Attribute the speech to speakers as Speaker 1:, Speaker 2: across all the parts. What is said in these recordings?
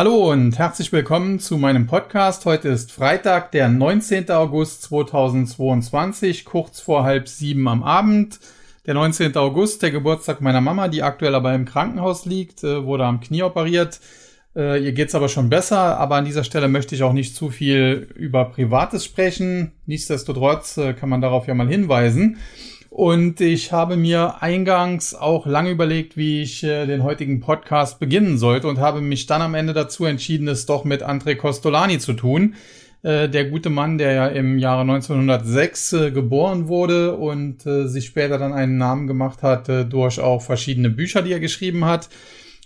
Speaker 1: Hallo und herzlich willkommen zu meinem Podcast. Heute ist Freitag, der 19. August 2022, kurz vor halb sieben am Abend. Der 19. August, der Geburtstag meiner Mama, die aktuell aber im Krankenhaus liegt, äh, wurde am Knie operiert. Äh, ihr geht's aber schon besser, aber an dieser Stelle möchte ich auch nicht zu viel über Privates sprechen. Nichtsdestotrotz äh, kann man darauf ja mal hinweisen. Und ich habe mir eingangs auch lange überlegt, wie ich äh, den heutigen Podcast beginnen sollte und habe mich dann am Ende dazu entschieden, es doch mit André Costolani zu tun. Äh, der gute Mann, der ja im Jahre 1906 äh, geboren wurde und äh, sich später dann einen Namen gemacht hat äh, durch auch verschiedene Bücher, die er geschrieben hat.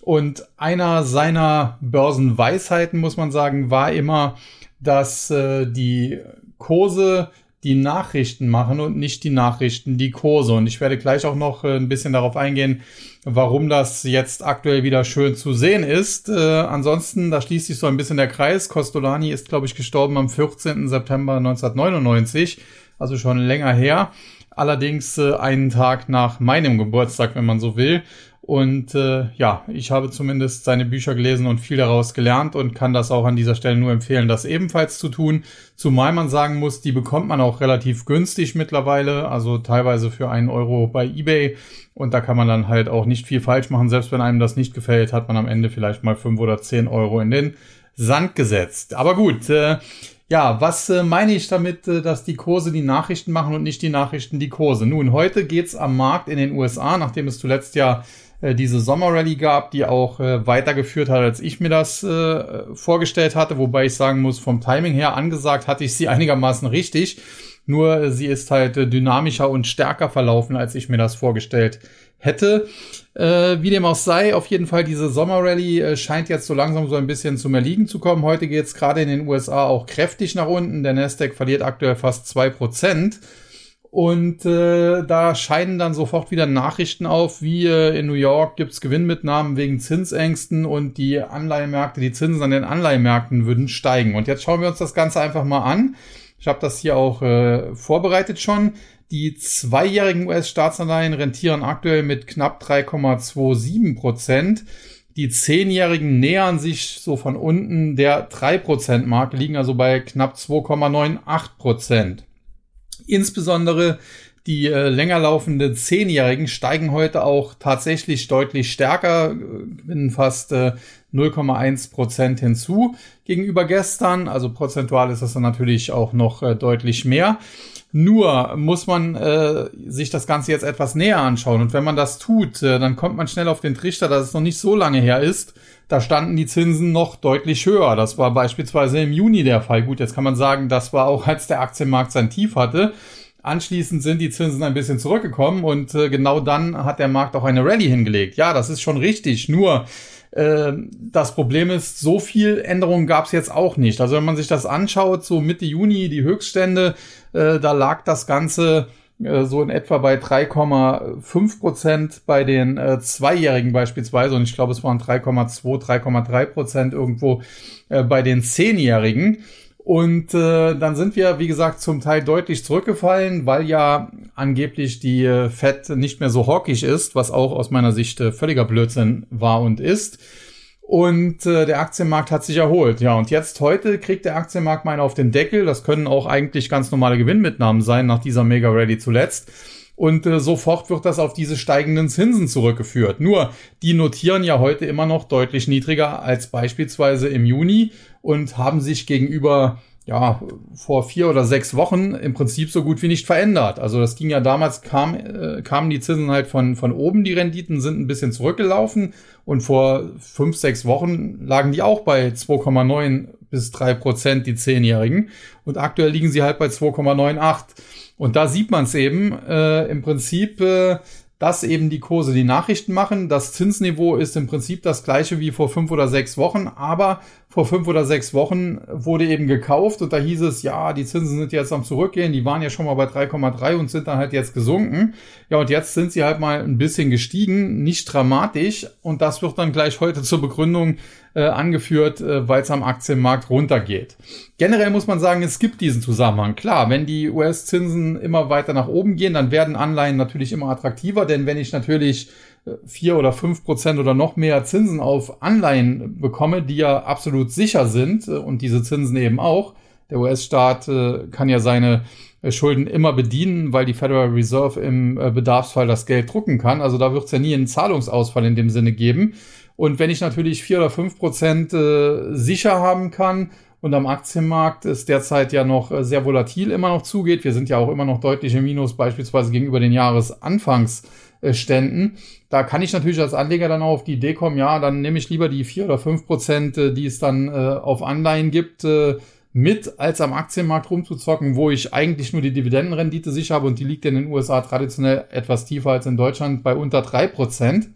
Speaker 1: Und einer seiner Börsenweisheiten, muss man sagen, war immer, dass äh, die Kurse die Nachrichten machen und nicht die Nachrichten die Kurse. Und ich werde gleich auch noch äh, ein bisschen darauf eingehen, warum das jetzt aktuell wieder schön zu sehen ist. Äh, ansonsten, da schließt sich so ein bisschen der Kreis. Costolani ist, glaube ich, gestorben am 14. September 1999, also schon länger her. Allerdings äh, einen Tag nach meinem Geburtstag, wenn man so will. Und äh, ja, ich habe zumindest seine Bücher gelesen und viel daraus gelernt und kann das auch an dieser Stelle nur empfehlen, das ebenfalls zu tun. Zumal man sagen muss, die bekommt man auch relativ günstig mittlerweile, also teilweise für einen Euro bei eBay. Und da kann man dann halt auch nicht viel falsch machen. Selbst wenn einem das nicht gefällt, hat man am Ende vielleicht mal fünf oder zehn Euro in den Sand gesetzt. Aber gut, äh, ja, was äh, meine ich damit, äh, dass die Kurse die Nachrichten machen und nicht die Nachrichten die Kurse? Nun, heute geht's am Markt in den USA, nachdem es zuletzt ja äh, diese Sommerrallye gab, die auch äh, weitergeführt hat, als ich mir das äh, vorgestellt hatte. Wobei ich sagen muss, vom Timing her angesagt hatte ich sie einigermaßen richtig. Nur äh, sie ist halt äh, dynamischer und stärker verlaufen, als ich mir das vorgestellt hätte. Äh, wie dem auch sei, auf jeden Fall diese Sommerrallye äh, scheint jetzt so langsam so ein bisschen zum Erliegen zu kommen. Heute geht es gerade in den USA auch kräftig nach unten. Der Nasdaq verliert aktuell fast zwei Prozent. Und äh, da scheinen dann sofort wieder Nachrichten auf, wie äh, in New York gibt's Gewinnmitnahmen wegen Zinsängsten und die Anleihemärkte, die Zinsen an den Anleihemärkten würden steigen. Und jetzt schauen wir uns das Ganze einfach mal an. Ich habe das hier auch äh, vorbereitet schon. Die zweijährigen US-Staatsanleihen rentieren aktuell mit knapp 3,27 Prozent. Die zehnjährigen nähern sich so von unten der 3%-Marke, liegen also bei knapp 2,98 Prozent. Insbesondere die äh, länger laufenden Zehnjährigen steigen heute auch tatsächlich deutlich stärker, gewinnen fast äh, 0,1 Prozent hinzu gegenüber gestern. Also prozentual ist das dann natürlich auch noch äh, deutlich mehr. Nur muss man äh, sich das Ganze jetzt etwas näher anschauen. Und wenn man das tut, äh, dann kommt man schnell auf den Trichter, dass es noch nicht so lange her ist. Da standen die Zinsen noch deutlich höher. Das war beispielsweise im Juni der Fall. Gut, jetzt kann man sagen, das war auch, als der Aktienmarkt sein Tief hatte. Anschließend sind die Zinsen ein bisschen zurückgekommen und äh, genau dann hat der Markt auch eine Rallye hingelegt. Ja, das ist schon richtig. Nur ähm, das Problem ist, so viel Änderungen gab es jetzt auch nicht. Also wenn man sich das anschaut, so Mitte Juni die Höchststände, äh, da lag das Ganze äh, so in etwa bei 3,5 Prozent bei den äh, Zweijährigen beispielsweise und ich glaube es waren 3,2, 3,3 Prozent irgendwo äh, bei den Zehnjährigen. Und äh, dann sind wir, wie gesagt, zum Teil deutlich zurückgefallen, weil ja angeblich die äh, Fed nicht mehr so hawkisch ist, was auch aus meiner Sicht äh, völliger Blödsinn war und ist. Und äh, der Aktienmarkt hat sich erholt. Ja, und jetzt heute kriegt der Aktienmarkt mal auf den Deckel. Das können auch eigentlich ganz normale Gewinnmitnahmen sein nach dieser Mega Rally zuletzt. Und äh, sofort wird das auf diese steigenden Zinsen zurückgeführt. Nur, die notieren ja heute immer noch deutlich niedriger als beispielsweise im Juni und haben sich gegenüber ja, vor vier oder sechs Wochen im Prinzip so gut wie nicht verändert. Also das ging ja damals, kam, äh, kamen die Zinsen halt von, von oben, die Renditen sind ein bisschen zurückgelaufen und vor fünf, sechs Wochen lagen die auch bei 2,9 bis drei Prozent, die Zehnjährigen. Und aktuell liegen sie halt bei 2,98. Und da sieht man es eben äh, im Prinzip, äh, dass eben die Kurse die Nachrichten machen. Das Zinsniveau ist im Prinzip das gleiche wie vor fünf oder sechs Wochen, aber vor fünf oder sechs Wochen wurde eben gekauft und da hieß es, ja, die Zinsen sind jetzt am Zurückgehen, die waren ja schon mal bei 3,3 und sind dann halt jetzt gesunken. Ja, und jetzt sind sie halt mal ein bisschen gestiegen, nicht dramatisch und das wird dann gleich heute zur Begründung äh, angeführt, äh, weil es am Aktienmarkt runtergeht. Generell muss man sagen, es gibt diesen Zusammenhang. Klar, wenn die US-Zinsen immer weiter nach oben gehen, dann werden Anleihen natürlich immer attraktiver, denn wenn ich natürlich vier oder fünf Prozent oder noch mehr Zinsen auf Anleihen bekomme, die ja absolut sicher sind äh, und diese Zinsen eben auch. Der US-Staat äh, kann ja seine äh, Schulden immer bedienen, weil die Federal Reserve im Bedarfsfall das Geld drucken kann. Also da wird es ja nie einen Zahlungsausfall in dem Sinne geben. Und wenn ich natürlich vier oder fünf Prozent sicher haben kann und am Aktienmarkt es derzeit ja noch sehr volatil immer noch zugeht, wir sind ja auch immer noch deutlich im Minus, beispielsweise gegenüber den Jahresanfangsständen, da kann ich natürlich als Anleger dann auch auf die Idee kommen, ja, dann nehme ich lieber die vier oder fünf Prozent, äh, die es dann äh, auf Anleihen gibt, äh, mit, als am Aktienmarkt rumzuzocken, wo ich eigentlich nur die Dividendenrendite sicher habe und die liegt in den USA traditionell etwas tiefer als in Deutschland bei unter drei Prozent.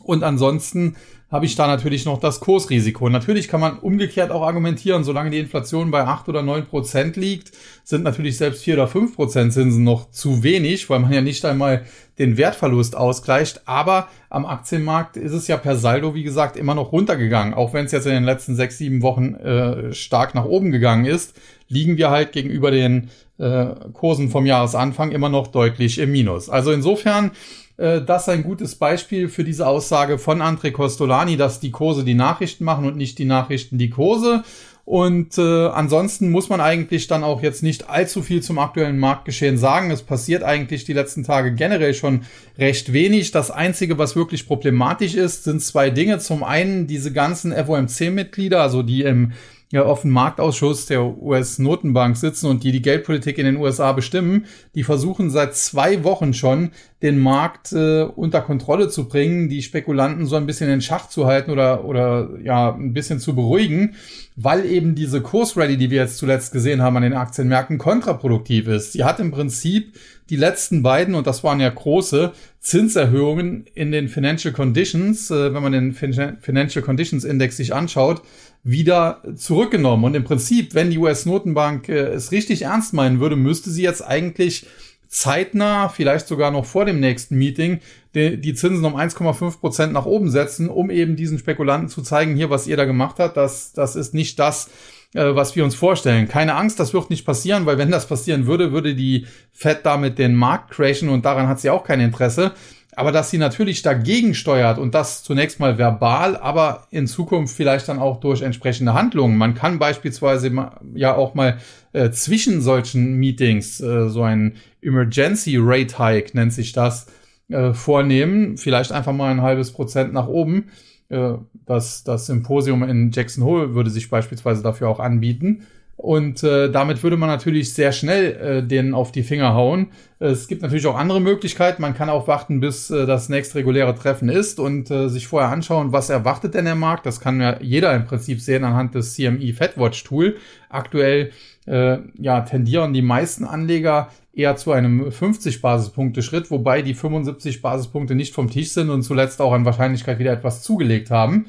Speaker 1: Und ansonsten habe ich da natürlich noch das Kursrisiko. Natürlich kann man umgekehrt auch argumentieren, solange die Inflation bei acht oder neun Prozent liegt, sind natürlich selbst vier oder fünf Prozent Zinsen noch zu wenig, weil man ja nicht einmal den Wertverlust ausgleicht. Aber am Aktienmarkt ist es ja per Saldo, wie gesagt, immer noch runtergegangen. Auch wenn es jetzt in den letzten sechs, sieben Wochen äh, stark nach oben gegangen ist, liegen wir halt gegenüber den äh, Kursen vom Jahresanfang immer noch deutlich im Minus. Also insofern äh, das ist ein gutes Beispiel für diese Aussage von André Costolani, dass die Kurse die Nachrichten machen und nicht die Nachrichten die Kurse. Und äh, ansonsten muss man eigentlich dann auch jetzt nicht allzu viel zum aktuellen Marktgeschehen sagen. Es passiert eigentlich die letzten Tage generell schon recht wenig. Das Einzige, was wirklich problematisch ist, sind zwei Dinge. Zum einen diese ganzen FOMC-Mitglieder, also die im ja, auf dem Marktausschuss der US-Notenbank sitzen und die die Geldpolitik in den USA bestimmen, die versuchen seit zwei Wochen schon, den Markt äh, unter Kontrolle zu bringen, die Spekulanten so ein bisschen in Schach zu halten oder, oder ja, ein bisschen zu beruhigen, weil eben diese Kursrally, die wir jetzt zuletzt gesehen haben an den Aktienmärkten, kontraproduktiv ist. Sie hat im Prinzip die letzten beiden, und das waren ja große, Zinserhöhungen in den Financial Conditions, äh, wenn man den Financial Conditions Index sich anschaut, wieder zurückgenommen. Und im Prinzip, wenn die US-Notenbank äh, es richtig ernst meinen würde, müsste sie jetzt eigentlich zeitnah, vielleicht sogar noch vor dem nächsten Meeting, die, die Zinsen um 1,5 Prozent nach oben setzen, um eben diesen Spekulanten zu zeigen, hier, was ihr da gemacht habt, das, das ist nicht das, äh, was wir uns vorstellen. Keine Angst, das wird nicht passieren, weil wenn das passieren würde, würde die Fed damit den Markt crashen und daran hat sie auch kein Interesse. Aber dass sie natürlich dagegen steuert und das zunächst mal verbal, aber in Zukunft vielleicht dann auch durch entsprechende Handlungen. Man kann beispielsweise ja auch mal äh, zwischen solchen Meetings äh, so ein Emergency Rate Hike nennt sich das äh, vornehmen. Vielleicht einfach mal ein halbes Prozent nach oben. Äh, das, das Symposium in Jackson Hole würde sich beispielsweise dafür auch anbieten. Und äh, damit würde man natürlich sehr schnell äh, denen auf die Finger hauen. Es gibt natürlich auch andere Möglichkeiten. Man kann auch warten, bis äh, das nächste reguläre Treffen ist und äh, sich vorher anschauen, was erwartet denn der Markt. Das kann ja jeder im Prinzip sehen anhand des CME FedWatch Tool. Aktuell äh, ja, tendieren die meisten Anleger eher zu einem 50 Basispunkte Schritt, wobei die 75 Basispunkte nicht vom Tisch sind und zuletzt auch an Wahrscheinlichkeit wieder etwas zugelegt haben.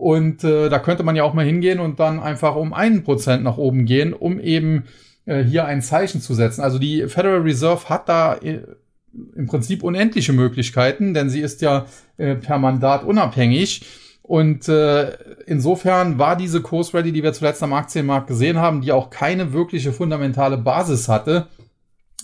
Speaker 1: Und äh, da könnte man ja auch mal hingehen und dann einfach um einen Prozent nach oben gehen, um eben äh, hier ein Zeichen zu setzen. Also die Federal Reserve hat da äh, im Prinzip unendliche Möglichkeiten, denn sie ist ja äh, per Mandat unabhängig. Und äh, insofern war diese Kursrally, die wir zuletzt am Aktienmarkt gesehen haben, die auch keine wirkliche fundamentale Basis hatte,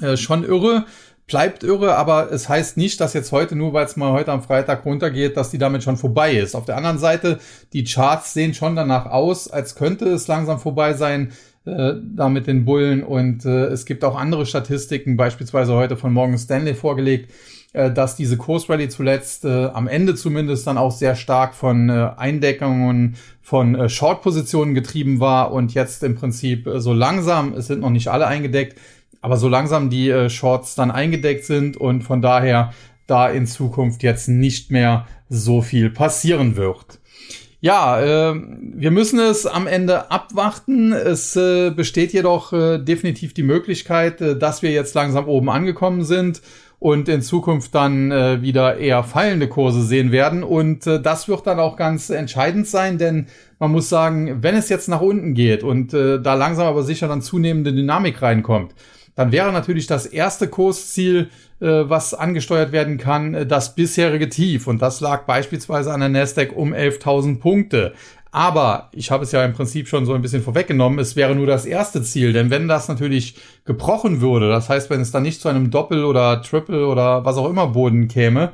Speaker 1: äh, schon irre bleibt irre, aber es heißt nicht, dass jetzt heute, nur weil es mal heute am Freitag runtergeht, dass die damit schon vorbei ist. Auf der anderen Seite, die Charts sehen schon danach aus, als könnte es langsam vorbei sein, äh, da mit den Bullen. Und äh, es gibt auch andere Statistiken, beispielsweise heute von Morgan Stanley vorgelegt, äh, dass diese Kursrally zuletzt äh, am Ende zumindest dann auch sehr stark von äh, Eindeckungen von äh, Short-Positionen getrieben war und jetzt im Prinzip äh, so langsam, es sind noch nicht alle eingedeckt, aber so langsam die äh, Shorts dann eingedeckt sind und von daher da in Zukunft jetzt nicht mehr so viel passieren wird. Ja, äh, wir müssen es am Ende abwarten. Es äh, besteht jedoch äh, definitiv die Möglichkeit, äh, dass wir jetzt langsam oben angekommen sind und in Zukunft dann äh, wieder eher fallende Kurse sehen werden. Und äh, das wird dann auch ganz entscheidend sein, denn man muss sagen, wenn es jetzt nach unten geht und da langsam aber sicher dann zunehmende Dynamik reinkommt, dann wäre natürlich das erste Kursziel, äh, was angesteuert werden kann, äh, das bisherige Tief. Und das lag beispielsweise an der Nasdaq um 11.000 Punkte. Aber ich habe es ja im Prinzip schon so ein bisschen vorweggenommen, es wäre nur das erste Ziel. Denn wenn das natürlich gebrochen würde, das heißt, wenn es dann nicht zu einem Doppel- oder Triple- oder was auch immer Boden käme,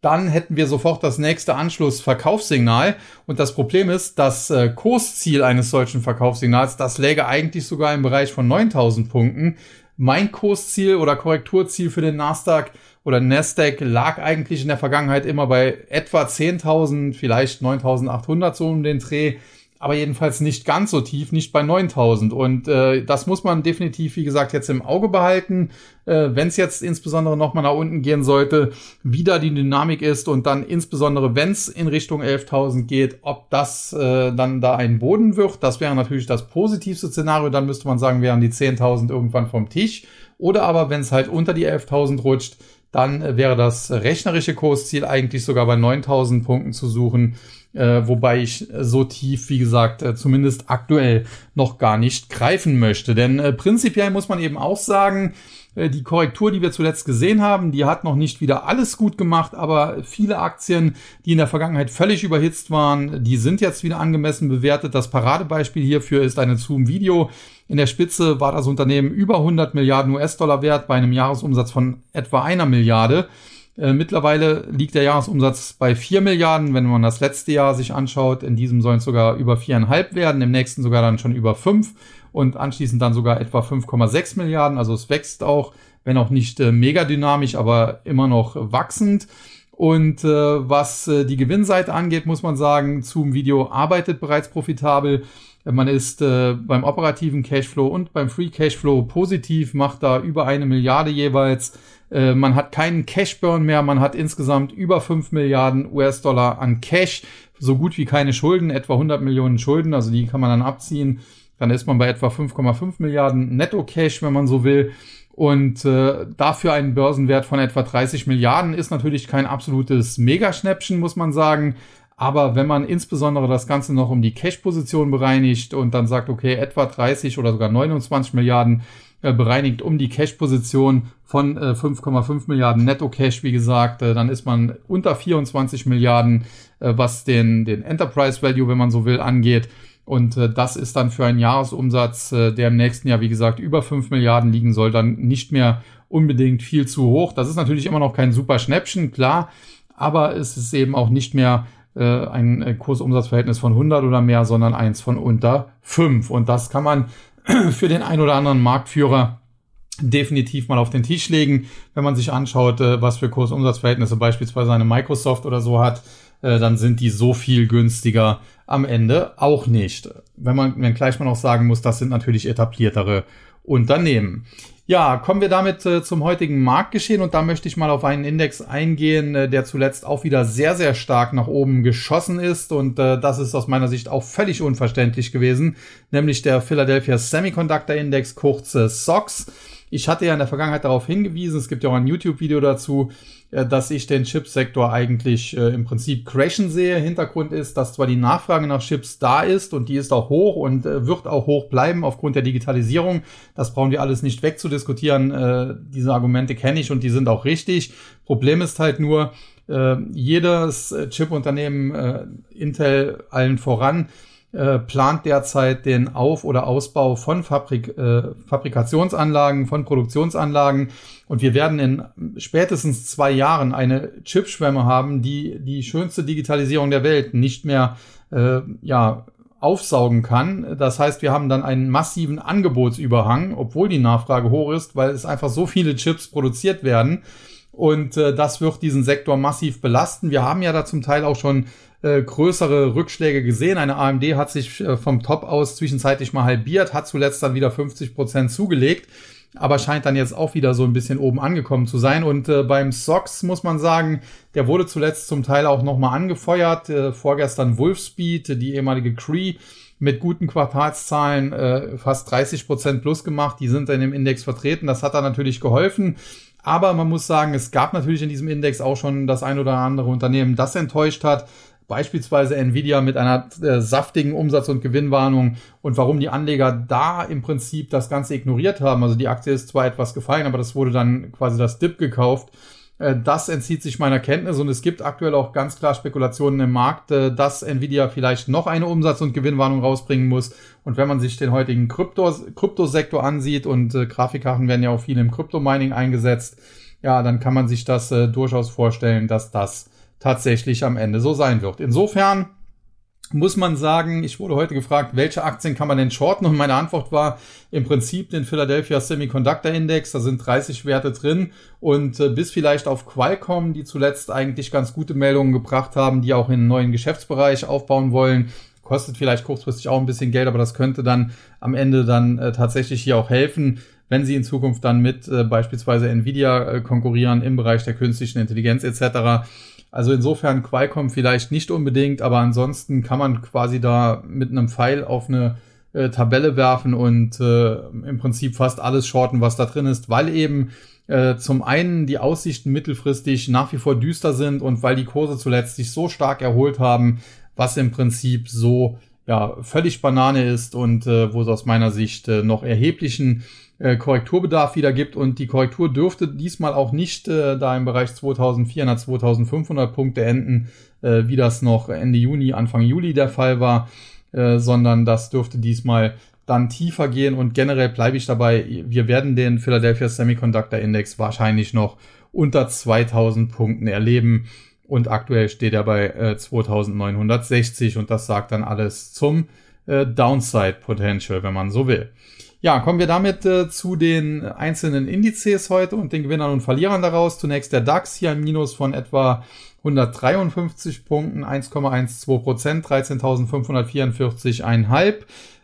Speaker 1: dann hätten wir sofort das nächste Anschluss-Verkaufssignal. Und das Problem ist, das äh, Kursziel eines solchen Verkaufssignals, das läge eigentlich sogar im Bereich von 9000 Punkten. Mein Kursziel oder Korrekturziel für den Nasdaq oder Nasdaq lag eigentlich in der Vergangenheit immer bei etwa 10.000, vielleicht 9.800 so um den Dreh aber jedenfalls nicht ganz so tief, nicht bei 9000. Und äh, das muss man definitiv, wie gesagt, jetzt im Auge behalten, äh, wenn es jetzt insbesondere nochmal nach unten gehen sollte, wie da die Dynamik ist und dann insbesondere, wenn es in Richtung 11.000 geht, ob das äh, dann da ein Boden wird. Das wäre natürlich das positivste Szenario. Dann müsste man sagen, wären die 10.000 irgendwann vom Tisch. Oder aber, wenn es halt unter die 11.000 rutscht, dann äh, wäre das rechnerische Kursziel eigentlich sogar bei 9000 Punkten zu suchen, äh, wobei ich so tief, wie gesagt, äh, zumindest aktuell noch gar nicht greifen möchte. Denn äh, prinzipiell muss man eben auch sagen, äh, die Korrektur, die wir zuletzt gesehen haben, die hat noch nicht wieder alles gut gemacht, aber viele Aktien, die in der Vergangenheit völlig überhitzt waren, die sind jetzt wieder angemessen bewertet. Das Paradebeispiel hierfür ist eine Zoom Video. In der Spitze war das Unternehmen über 100 Milliarden US-Dollar wert bei einem Jahresumsatz von etwa einer Milliarde. Äh, mittlerweile liegt der Jahresumsatz bei 4 Milliarden, wenn man das letzte Jahr sich anschaut. In diesem sollen es sogar über viereinhalb werden, im nächsten sogar dann schon über 5 und anschließend dann sogar etwa 5,6 Milliarden. Also es wächst auch, wenn auch nicht äh, mega dynamisch, aber immer noch wachsend. Und äh, was äh, die Gewinnseite angeht, muss man sagen, Zoom Video arbeitet bereits profitabel. Man ist äh, beim operativen Cashflow und beim Free Cashflow positiv, macht da über eine Milliarde jeweils. Äh, man hat keinen Cashburn mehr, man hat insgesamt über 5 Milliarden US-Dollar an Cash, so gut wie keine Schulden, etwa 100 Millionen Schulden, also die kann man dann abziehen. Dann ist man bei etwa 5,5 Milliarden Netto-Cash, wenn man so will. Und äh, dafür einen Börsenwert von etwa 30 Milliarden ist natürlich kein absolutes Megaschnäppchen, muss man sagen. Aber wenn man insbesondere das Ganze noch um die Cash-Position bereinigt und dann sagt, okay, etwa 30 oder sogar 29 Milliarden äh, bereinigt um die Cash-Position von äh, 5,5 Milliarden Netto-Cash, wie gesagt, äh, dann ist man unter 24 Milliarden, äh, was den, den Enterprise Value, wenn man so will, angeht. Und äh, das ist dann für einen Jahresumsatz, äh, der im nächsten Jahr, wie gesagt, über 5 Milliarden liegen soll, dann nicht mehr unbedingt viel zu hoch. Das ist natürlich immer noch kein super Schnäppchen, klar, aber es ist eben auch nicht mehr äh, ein äh, Kursumsatzverhältnis von 100 oder mehr, sondern eins von unter 5. Und das kann man für den ein oder anderen Marktführer definitiv mal auf den Tisch legen, wenn man sich anschaut, äh, was für Kursumsatzverhältnisse beispielsweise eine Microsoft oder so hat äh, dann sind die so viel günstiger am Ende auch nicht. Wenn man, wenn gleich man auch sagen muss, das sind natürlich etabliertere Unternehmen. Ja, kommen wir damit äh, zum heutigen Marktgeschehen und da möchte ich mal auf einen Index eingehen, äh, der zuletzt auch wieder sehr, sehr stark nach oben geschossen ist und äh, das ist aus meiner Sicht auch völlig unverständlich gewesen, nämlich der Philadelphia Semiconductor Index, kurz äh, SOX. Ich hatte ja in der Vergangenheit darauf hingewiesen, es gibt ja auch ein YouTube-Video dazu, äh, dass ich den Chipsektor eigentlich äh, im Prinzip crashen sehe. Hintergrund ist, dass zwar die Nachfrage nach Chips da ist und die ist auch hoch und äh, wird auch hoch bleiben aufgrund der Digitalisierung. Das brauchen wir alles nicht wegzudiskutieren. Diese Argumente kenne ich und die sind auch richtig. Problem ist halt nur, jedes Chip-Unternehmen, Intel allen voran, äh, plant derzeit den Auf- oder Ausbau von Fabrik, äh, Fabrikationsanlagen, von Produktionsanlagen. Und wir werden in spätestens zwei Jahren eine Chipschwemme haben, die die schönste Digitalisierung der Welt nicht mehr äh, ja, aufsaugen kann. Das heißt, wir haben dann einen massiven Angebotsüberhang, obwohl die Nachfrage hoch ist, weil es einfach so viele Chips produziert werden. Und äh, das wird diesen Sektor massiv belasten. Wir haben ja da zum Teil auch schon äh, größere Rückschläge gesehen. Eine AMD hat sich äh, vom Top aus zwischenzeitlich mal halbiert, hat zuletzt dann wieder 50 Prozent zugelegt, aber scheint dann jetzt auch wieder so ein bisschen oben angekommen zu sein. Und äh, beim SOX muss man sagen, der wurde zuletzt zum Teil auch nochmal angefeuert. Äh, vorgestern Wolfspeed, die ehemalige Cree, mit guten Quartalszahlen äh, fast 30 Prozent plus gemacht. Die sind in dem Index vertreten. Das hat da natürlich geholfen. Aber man muss sagen, es gab natürlich in diesem Index auch schon das ein oder andere Unternehmen, das enttäuscht hat beispielsweise Nvidia mit einer äh, saftigen Umsatz- und Gewinnwarnung und warum die Anleger da im Prinzip das Ganze ignoriert haben. Also die Aktie ist zwar etwas gefallen, aber das wurde dann quasi das Dip gekauft. Äh, das entzieht sich meiner Kenntnis und es gibt aktuell auch ganz klar Spekulationen im Markt, äh, dass Nvidia vielleicht noch eine Umsatz- und Gewinnwarnung rausbringen muss. Und wenn man sich den heutigen Krypto Kryptosektor ansieht und äh, Grafikkarten werden ja auch viel im Kryptomining eingesetzt, ja, dann kann man sich das durchaus vorstellen, dass das tatsächlich am Ende so sein wird. Insofern muss man sagen, ich wurde heute gefragt, welche Aktien kann man denn shorten? Und meine Antwort war im Prinzip den Philadelphia Semiconductor Index. Da sind 30 Werte drin und äh, bis vielleicht auf Qualcomm, die zuletzt eigentlich ganz gute Meldungen gebracht haben, die auch in einen neuen Geschäftsbereich aufbauen wollen. Kostet vielleicht kurzfristig auch ein bisschen Geld, aber das könnte dann am Ende dann äh, tatsächlich hier auch helfen, wenn sie in Zukunft dann mit äh, beispielsweise Nvidia äh, konkurrieren im Bereich der künstlichen Intelligenz etc. Also insofern Qualcomm vielleicht nicht unbedingt, aber ansonsten kann man quasi da mit einem Pfeil auf eine äh, Tabelle werfen und äh, im Prinzip fast alles shorten, was da drin ist, weil eben äh, zum einen die Aussichten mittelfristig nach wie vor düster sind und weil die Kurse zuletzt sich so stark erholt haben, was im Prinzip so ja völlig Banane ist und äh, wo es aus meiner Sicht äh, noch erheblichen äh, Korrekturbedarf wieder gibt. Und die Korrektur dürfte diesmal auch nicht äh, da im Bereich 2400, 2500 Punkte enden, äh, wie das noch Ende Juni, Anfang Juli der Fall war, äh, sondern das dürfte diesmal dann tiefer gehen. Und generell bleibe ich dabei, wir werden den Philadelphia Semiconductor Index wahrscheinlich noch unter 2000 Punkten erleben und aktuell steht er bei äh, 2960 und das sagt dann alles zum äh, Downside Potential, wenn man so will. Ja, kommen wir damit äh, zu den einzelnen Indizes heute und den Gewinnern und Verlierern daraus. Zunächst der DAX hier ein Minus von etwa 153 Punkten, 1,12 Prozent, 13.544,5.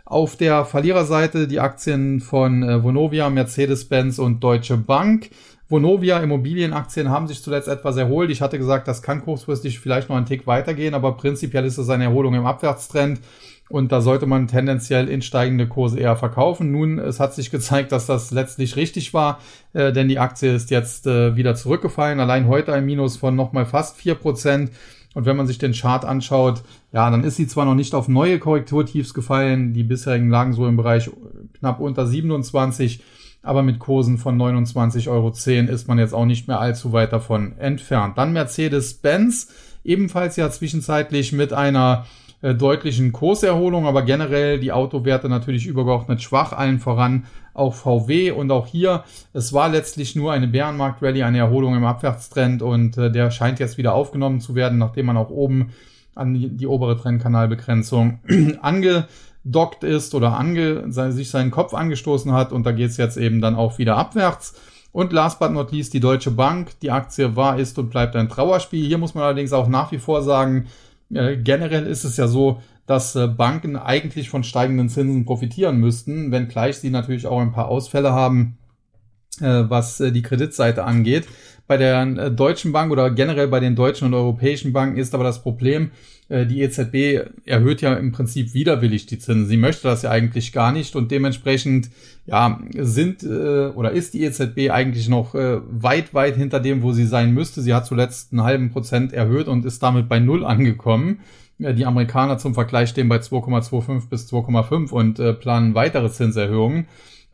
Speaker 1: Auf der Verliererseite die Aktien von äh, Vonovia, Mercedes-Benz und Deutsche Bank. Vonovia Immobilienaktien haben sich zuletzt etwas erholt. Ich hatte gesagt, das kann kurzfristig vielleicht noch einen Tick weitergehen, aber prinzipiell ist es eine Erholung im Abwärtstrend und da sollte man tendenziell in steigende Kurse eher verkaufen. Nun, es hat sich gezeigt, dass das letztlich richtig war, äh, denn die Aktie ist jetzt äh, wieder zurückgefallen. Allein heute ein Minus von nochmal fast vier Prozent. Und wenn man sich den Chart anschaut, ja, dann ist sie zwar noch nicht auf neue Korrekturtiefs gefallen, die bisherigen lagen so im Bereich knapp unter 27, aber mit Kursen von 29,10 Euro ist man jetzt auch nicht mehr allzu weit davon entfernt. Dann Mercedes-Benz, ebenfalls ja zwischenzeitlich mit einer äh, deutlichen Kurserholung, aber generell die Autowerte natürlich übergeordnet schwach, allen voran auch VW und auch hier, es war letztlich nur eine Bärenmarkt-Rallye, eine Erholung im Abwärtstrend und äh, der scheint jetzt wieder aufgenommen zu werden, nachdem man auch oben an die, die obere Trendkanalbegrenzung angedockt ist oder ange, sich seinen Kopf angestoßen hat und da geht's jetzt eben dann auch wieder abwärts. Und last but not least die Deutsche Bank. Die Aktie war, ist und bleibt ein Trauerspiel. Hier muss man allerdings auch nach wie vor sagen, äh, generell ist es ja so, dass äh, Banken eigentlich von steigenden Zinsen profitieren müssten, wenngleich sie natürlich auch ein paar Ausfälle haben, äh, was die Kreditseite angeht. Bei der Deutschen Bank oder generell bei den deutschen und europäischen Banken ist aber das Problem, die EZB erhöht ja im Prinzip widerwillig die Zinsen. Sie möchte das ja eigentlich gar nicht und dementsprechend ja sind oder ist die EZB eigentlich noch weit weit hinter dem, wo sie sein müsste. Sie hat zuletzt einen halben Prozent erhöht und ist damit bei null angekommen. Die Amerikaner zum Vergleich stehen bei 2,25 bis 2,5 und äh, planen weitere Zinserhöhungen.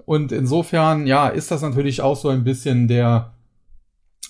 Speaker 1: Und insofern, ja, ist das natürlich auch so ein bisschen der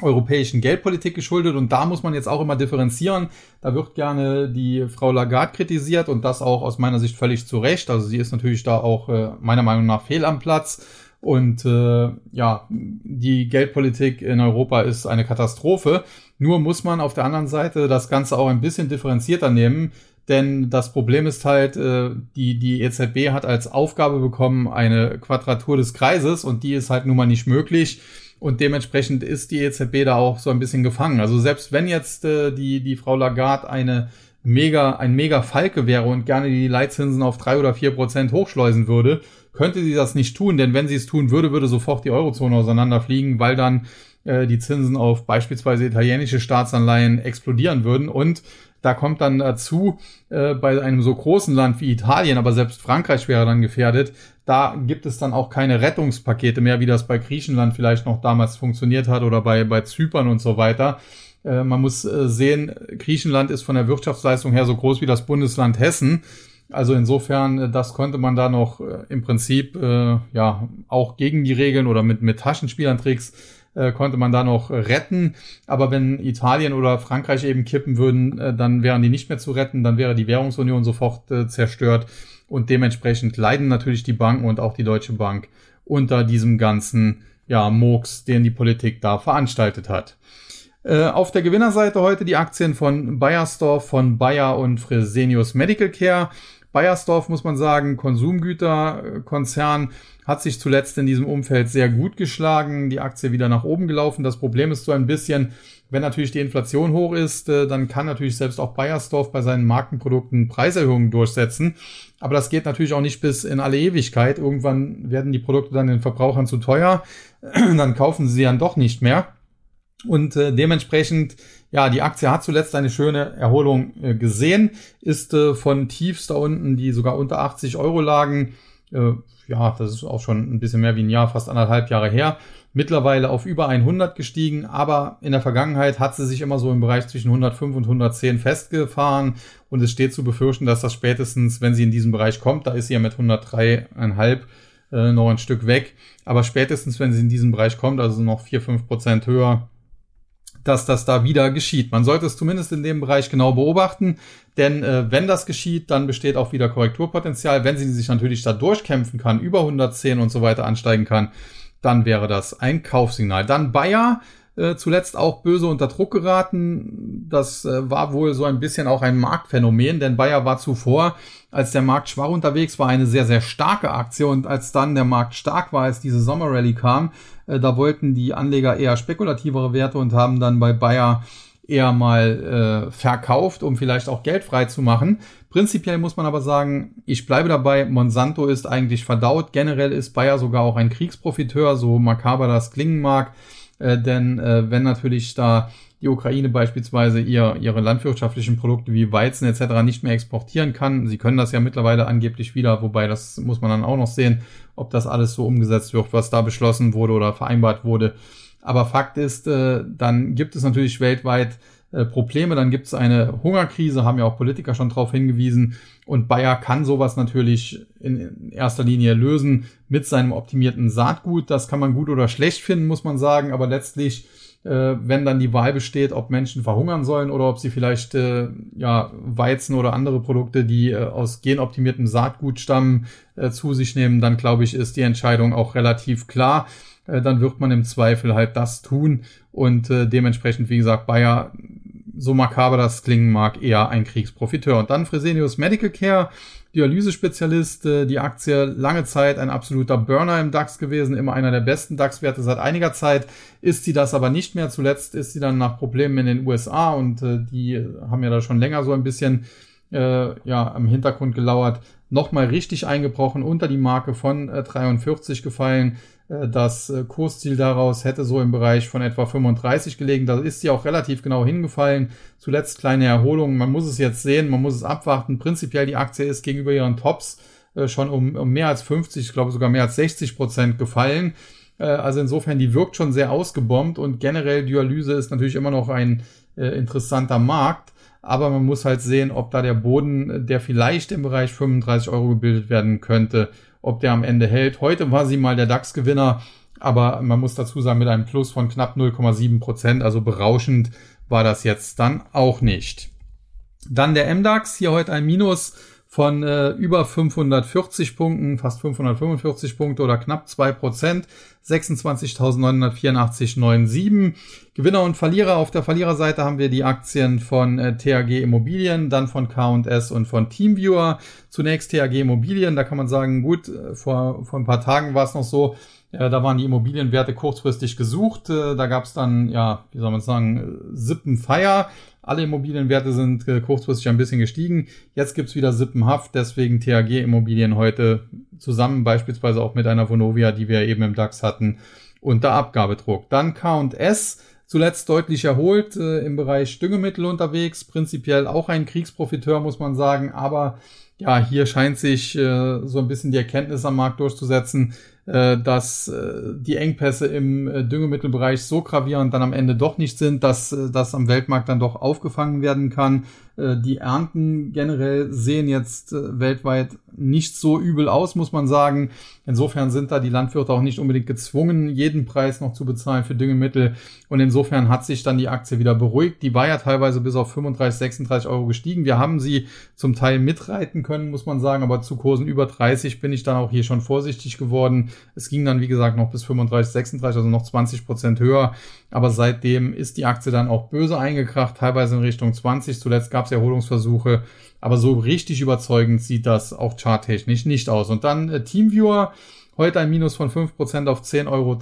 Speaker 1: europäischen Geldpolitik geschuldet und da muss man jetzt auch immer differenzieren. Da wird gerne die Frau Lagarde kritisiert und das auch aus meiner Sicht völlig zu Recht. Also sie ist natürlich da auch äh, meiner Meinung nach fehl am Platz. Und äh, ja, die Geldpolitik in Europa ist eine Katastrophe. Nur muss man auf der anderen Seite das Ganze auch ein bisschen differenzierter nehmen. Denn das Problem ist halt, äh, die, die EZB hat als Aufgabe bekommen eine Quadratur des Kreises und die ist halt nun mal nicht möglich. Und dementsprechend ist die EZB da auch so ein bisschen gefangen. Also selbst wenn jetzt äh, die, die Frau Lagarde eine mega, ein mega Falke wäre und gerne die Leitzinsen auf drei oder vier Prozent hochschleusen würde, könnte sie das nicht tun, denn wenn sie es tun würde, würde sofort die Eurozone auseinanderfliegen, weil dann äh, die Zinsen auf beispielsweise italienische Staatsanleihen explodieren würden und da kommt dann dazu, äh, bei einem so großen Land wie Italien, aber selbst Frankreich wäre dann gefährdet, da gibt es dann auch keine Rettungspakete mehr, wie das bei Griechenland vielleicht noch damals funktioniert hat oder bei, bei Zypern und so weiter. Äh, man muss äh, sehen, Griechenland ist von der Wirtschaftsleistung her so groß wie das Bundesland Hessen. Also insofern, äh, das konnte man da noch äh, im Prinzip äh, ja auch gegen die Regeln oder mit, mit Taschenspielertricks äh, konnte man da noch retten. Aber wenn Italien oder Frankreich eben kippen würden, dann wären die nicht mehr zu retten, dann wäre die Währungsunion sofort zerstört. Und dementsprechend leiden natürlich die Banken und auch die Deutsche Bank unter diesem ganzen ja, Murks, den die Politik da veranstaltet hat. Äh, auf der Gewinnerseite heute die Aktien von Bayersdorf, von Bayer und Fresenius Medical Care. Bayersdorf muss man sagen, Konsumgüterkonzern hat sich zuletzt in diesem Umfeld sehr gut geschlagen, die Aktie wieder nach oben gelaufen. Das Problem ist so ein bisschen, wenn natürlich die Inflation hoch ist, äh, dann kann natürlich selbst auch Bayersdorf bei seinen Markenprodukten Preiserhöhungen durchsetzen. Aber das geht natürlich auch nicht bis in alle Ewigkeit. Irgendwann werden die Produkte dann den Verbrauchern zu teuer. Dann kaufen sie dann doch nicht mehr. Und äh, dementsprechend, ja, die Aktie hat zuletzt eine schöne Erholung äh, gesehen, ist äh, von Tiefs da unten, die sogar unter 80 Euro lagen, äh, ja, das ist auch schon ein bisschen mehr wie ein Jahr, fast anderthalb Jahre her, mittlerweile auf über 100 gestiegen, aber in der Vergangenheit hat sie sich immer so im Bereich zwischen 105 und 110 festgefahren. Und es steht zu befürchten, dass das spätestens, wenn sie in diesen Bereich kommt, da ist sie ja mit 103,5 äh, noch ein Stück weg, aber spätestens, wenn sie in diesen Bereich kommt, also noch 4, 5 Prozent höher, dass das da wieder geschieht. Man sollte es zumindest in dem Bereich genau beobachten, denn äh, wenn das geschieht, dann besteht auch wieder Korrekturpotenzial. Wenn sie sich natürlich da durchkämpfen kann, über 110 und so weiter ansteigen kann, dann wäre das ein Kaufsignal. Dann Bayer, äh, zuletzt auch böse unter Druck geraten. Das äh, war wohl so ein bisschen auch ein Marktphänomen, denn Bayer war zuvor, als der Markt schwach unterwegs war, eine sehr, sehr starke Aktie und als dann der Markt stark war, als diese Sommerrallye kam, da wollten die Anleger eher spekulativere Werte und haben dann bei Bayer eher mal äh, verkauft, um vielleicht auch Geld frei zu machen. Prinzipiell muss man aber sagen, ich bleibe dabei, Monsanto ist eigentlich verdaut. Generell ist Bayer sogar auch ein Kriegsprofiteur, so makaber das klingen mag. Äh, denn äh, wenn natürlich da die Ukraine beispielsweise ihr, ihre landwirtschaftlichen Produkte wie Weizen etc. nicht mehr exportieren kann. Sie können das ja mittlerweile angeblich wieder, wobei das muss man dann auch noch sehen, ob das alles so umgesetzt wird, was da beschlossen wurde oder vereinbart wurde. Aber Fakt ist, äh, dann gibt es natürlich weltweit äh, Probleme, dann gibt es eine Hungerkrise, haben ja auch Politiker schon darauf hingewiesen. Und Bayer kann sowas natürlich in erster Linie lösen mit seinem optimierten Saatgut. Das kann man gut oder schlecht finden, muss man sagen, aber letztlich äh, wenn dann die Wahl besteht, ob Menschen verhungern sollen oder ob sie vielleicht äh, ja Weizen oder andere Produkte, die äh, aus genoptimiertem Saatgut stammen, äh, zu sich nehmen, dann glaube ich, ist die Entscheidung auch relativ klar. Äh, dann wird man im Zweifel halt das tun und dementsprechend, wie gesagt, Bayer so makaber das klingen mag, eher ein Kriegsprofiteur. Und dann Fresenius Medical Care, Dialysespezialist, äh, die Aktie lange Zeit ein absoluter Burner im DAX gewesen, immer einer der besten DAX-Werte seit einiger Zeit, ist sie das aber nicht mehr. Zuletzt ist sie dann nach Problemen in den USA und äh, die haben ja da schon länger so ein bisschen äh, ja, am Hintergrund gelauert, nochmal richtig eingebrochen, unter die Marke von äh, 43 gefallen. Äh, das äh, Kursziel daraus hätte so im Bereich von etwa 35 gelegen. Da ist sie auch relativ genau hingefallen. Zuletzt kleine Erholung. Man muss es jetzt sehen, man muss es abwarten. Prinzipiell die Aktie ist gegenüber ihren Tops äh, schon um, um mehr als 50, ich glaube sogar mehr als 60 Prozent gefallen. Also insofern, die wirkt schon sehr ausgebombt und generell Dialyse ist natürlich immer noch ein interessanter Markt. Aber man muss halt sehen, ob da der Boden, der vielleicht im Bereich 35 Euro gebildet werden könnte, ob der am Ende hält. Heute war sie mal der DAX-Gewinner, aber man muss dazu sagen, mit einem Plus von knapp 0,7 Prozent, also berauschend war das jetzt dann auch nicht. Dann der MDAX, hier heute ein Minus von äh, über 540 Punkten, fast 545 Punkte oder knapp zwei Prozent, 26.984,97. Gewinner und Verlierer. Auf der Verliererseite haben wir die Aktien von äh, THG Immobilien, dann von K&S und von Teamviewer. Zunächst THG Immobilien, da kann man sagen, gut, äh, vor, vor ein paar Tagen war es noch so, ja, da waren die Immobilienwerte kurzfristig gesucht. Äh, da gab es dann, ja, wie soll man sagen, Sippenfeier. Alle Immobilienwerte sind äh, kurzfristig ein bisschen gestiegen. Jetzt gibt's wieder Sippenhaft, deswegen THG Immobilien heute zusammen, beispielsweise auch mit einer Vonovia, die wir eben im DAX hatten, unter Abgabedruck. Dann K&S, zuletzt deutlich erholt, äh, im Bereich Düngemittel unterwegs, prinzipiell auch ein Kriegsprofiteur, muss man sagen, aber ja, hier scheint sich äh, so ein bisschen die Erkenntnis am Markt durchzusetzen, äh, dass äh, die Engpässe im äh, Düngemittelbereich so gravierend dann am Ende doch nicht sind, dass äh, das am Weltmarkt dann doch aufgefangen werden kann. Äh, die Ernten generell sehen jetzt äh, weltweit nicht so übel aus, muss man sagen. Insofern sind da die Landwirte auch nicht unbedingt gezwungen, jeden Preis noch zu bezahlen für Düngemittel. Und insofern hat sich dann die Aktie wieder beruhigt. Die war ja teilweise bis auf 35, 36 Euro gestiegen. Wir haben sie zum Teil mitreiten können, muss man sagen. Aber zu Kursen über 30 bin ich dann auch hier schon vorsichtig geworden. Es ging dann, wie gesagt, noch bis 35, 36, also noch 20 Prozent höher. Aber seitdem ist die Aktie dann auch böse eingekracht, teilweise in Richtung 20. Zuletzt gab es Erholungsversuche. Aber so richtig überzeugend sieht das auch charttechnisch nicht aus. Und dann äh, Teamviewer, heute ein Minus von 5% auf 10,33 Euro.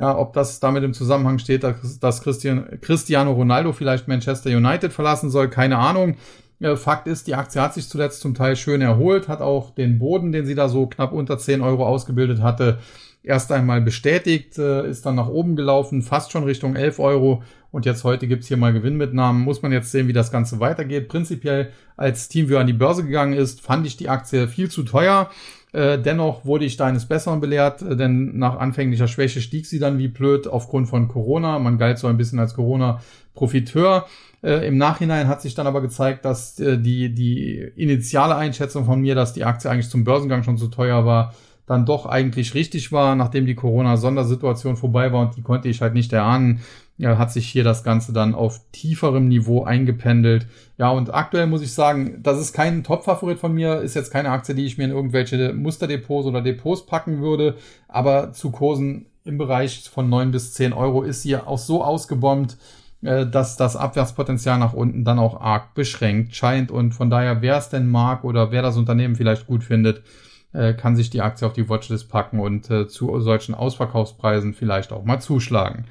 Speaker 1: Ja, ob das damit im Zusammenhang steht, dass, Christian, Cristiano Ronaldo vielleicht Manchester United verlassen soll, keine Ahnung. Äh, Fakt ist, die Aktie hat sich zuletzt zum Teil schön erholt, hat auch den Boden, den sie da so knapp unter 10 Euro ausgebildet hatte, erst einmal bestätigt, äh, ist dann nach oben gelaufen, fast schon Richtung 11 Euro. Und jetzt heute gibt's hier mal Gewinnmitnahmen. Muss man jetzt sehen, wie das Ganze weitergeht. Prinzipiell, als Teamviewer an die Börse gegangen ist, fand ich die Aktie viel zu teuer. Äh, dennoch wurde ich da eines Besseren belehrt, denn nach anfänglicher Schwäche stieg sie dann wie blöd aufgrund von Corona. Man galt so ein bisschen als Corona-Profiteur. Äh, Im Nachhinein hat sich dann aber gezeigt, dass äh, die, die initiale Einschätzung von mir, dass die Aktie eigentlich zum Börsengang schon zu teuer war, dann doch eigentlich richtig war, nachdem die Corona-Sondersituation vorbei war und die konnte ich halt nicht erahnen, ja, hat sich hier das Ganze dann auf tieferem Niveau eingependelt. Ja, und aktuell muss ich sagen, das ist kein Top-Favorit von mir, ist jetzt keine Aktie, die ich mir in irgendwelche Musterdepots oder Depots packen würde, aber zu Kursen im Bereich von neun bis zehn Euro ist sie auch so ausgebombt, äh, dass das Abwärtspotenzial nach unten dann auch arg beschränkt scheint. Und von daher, wer es denn mag oder wer das Unternehmen vielleicht gut findet, äh, kann sich die Aktie auf die Watchlist packen und äh, zu solchen Ausverkaufspreisen vielleicht auch mal zuschlagen.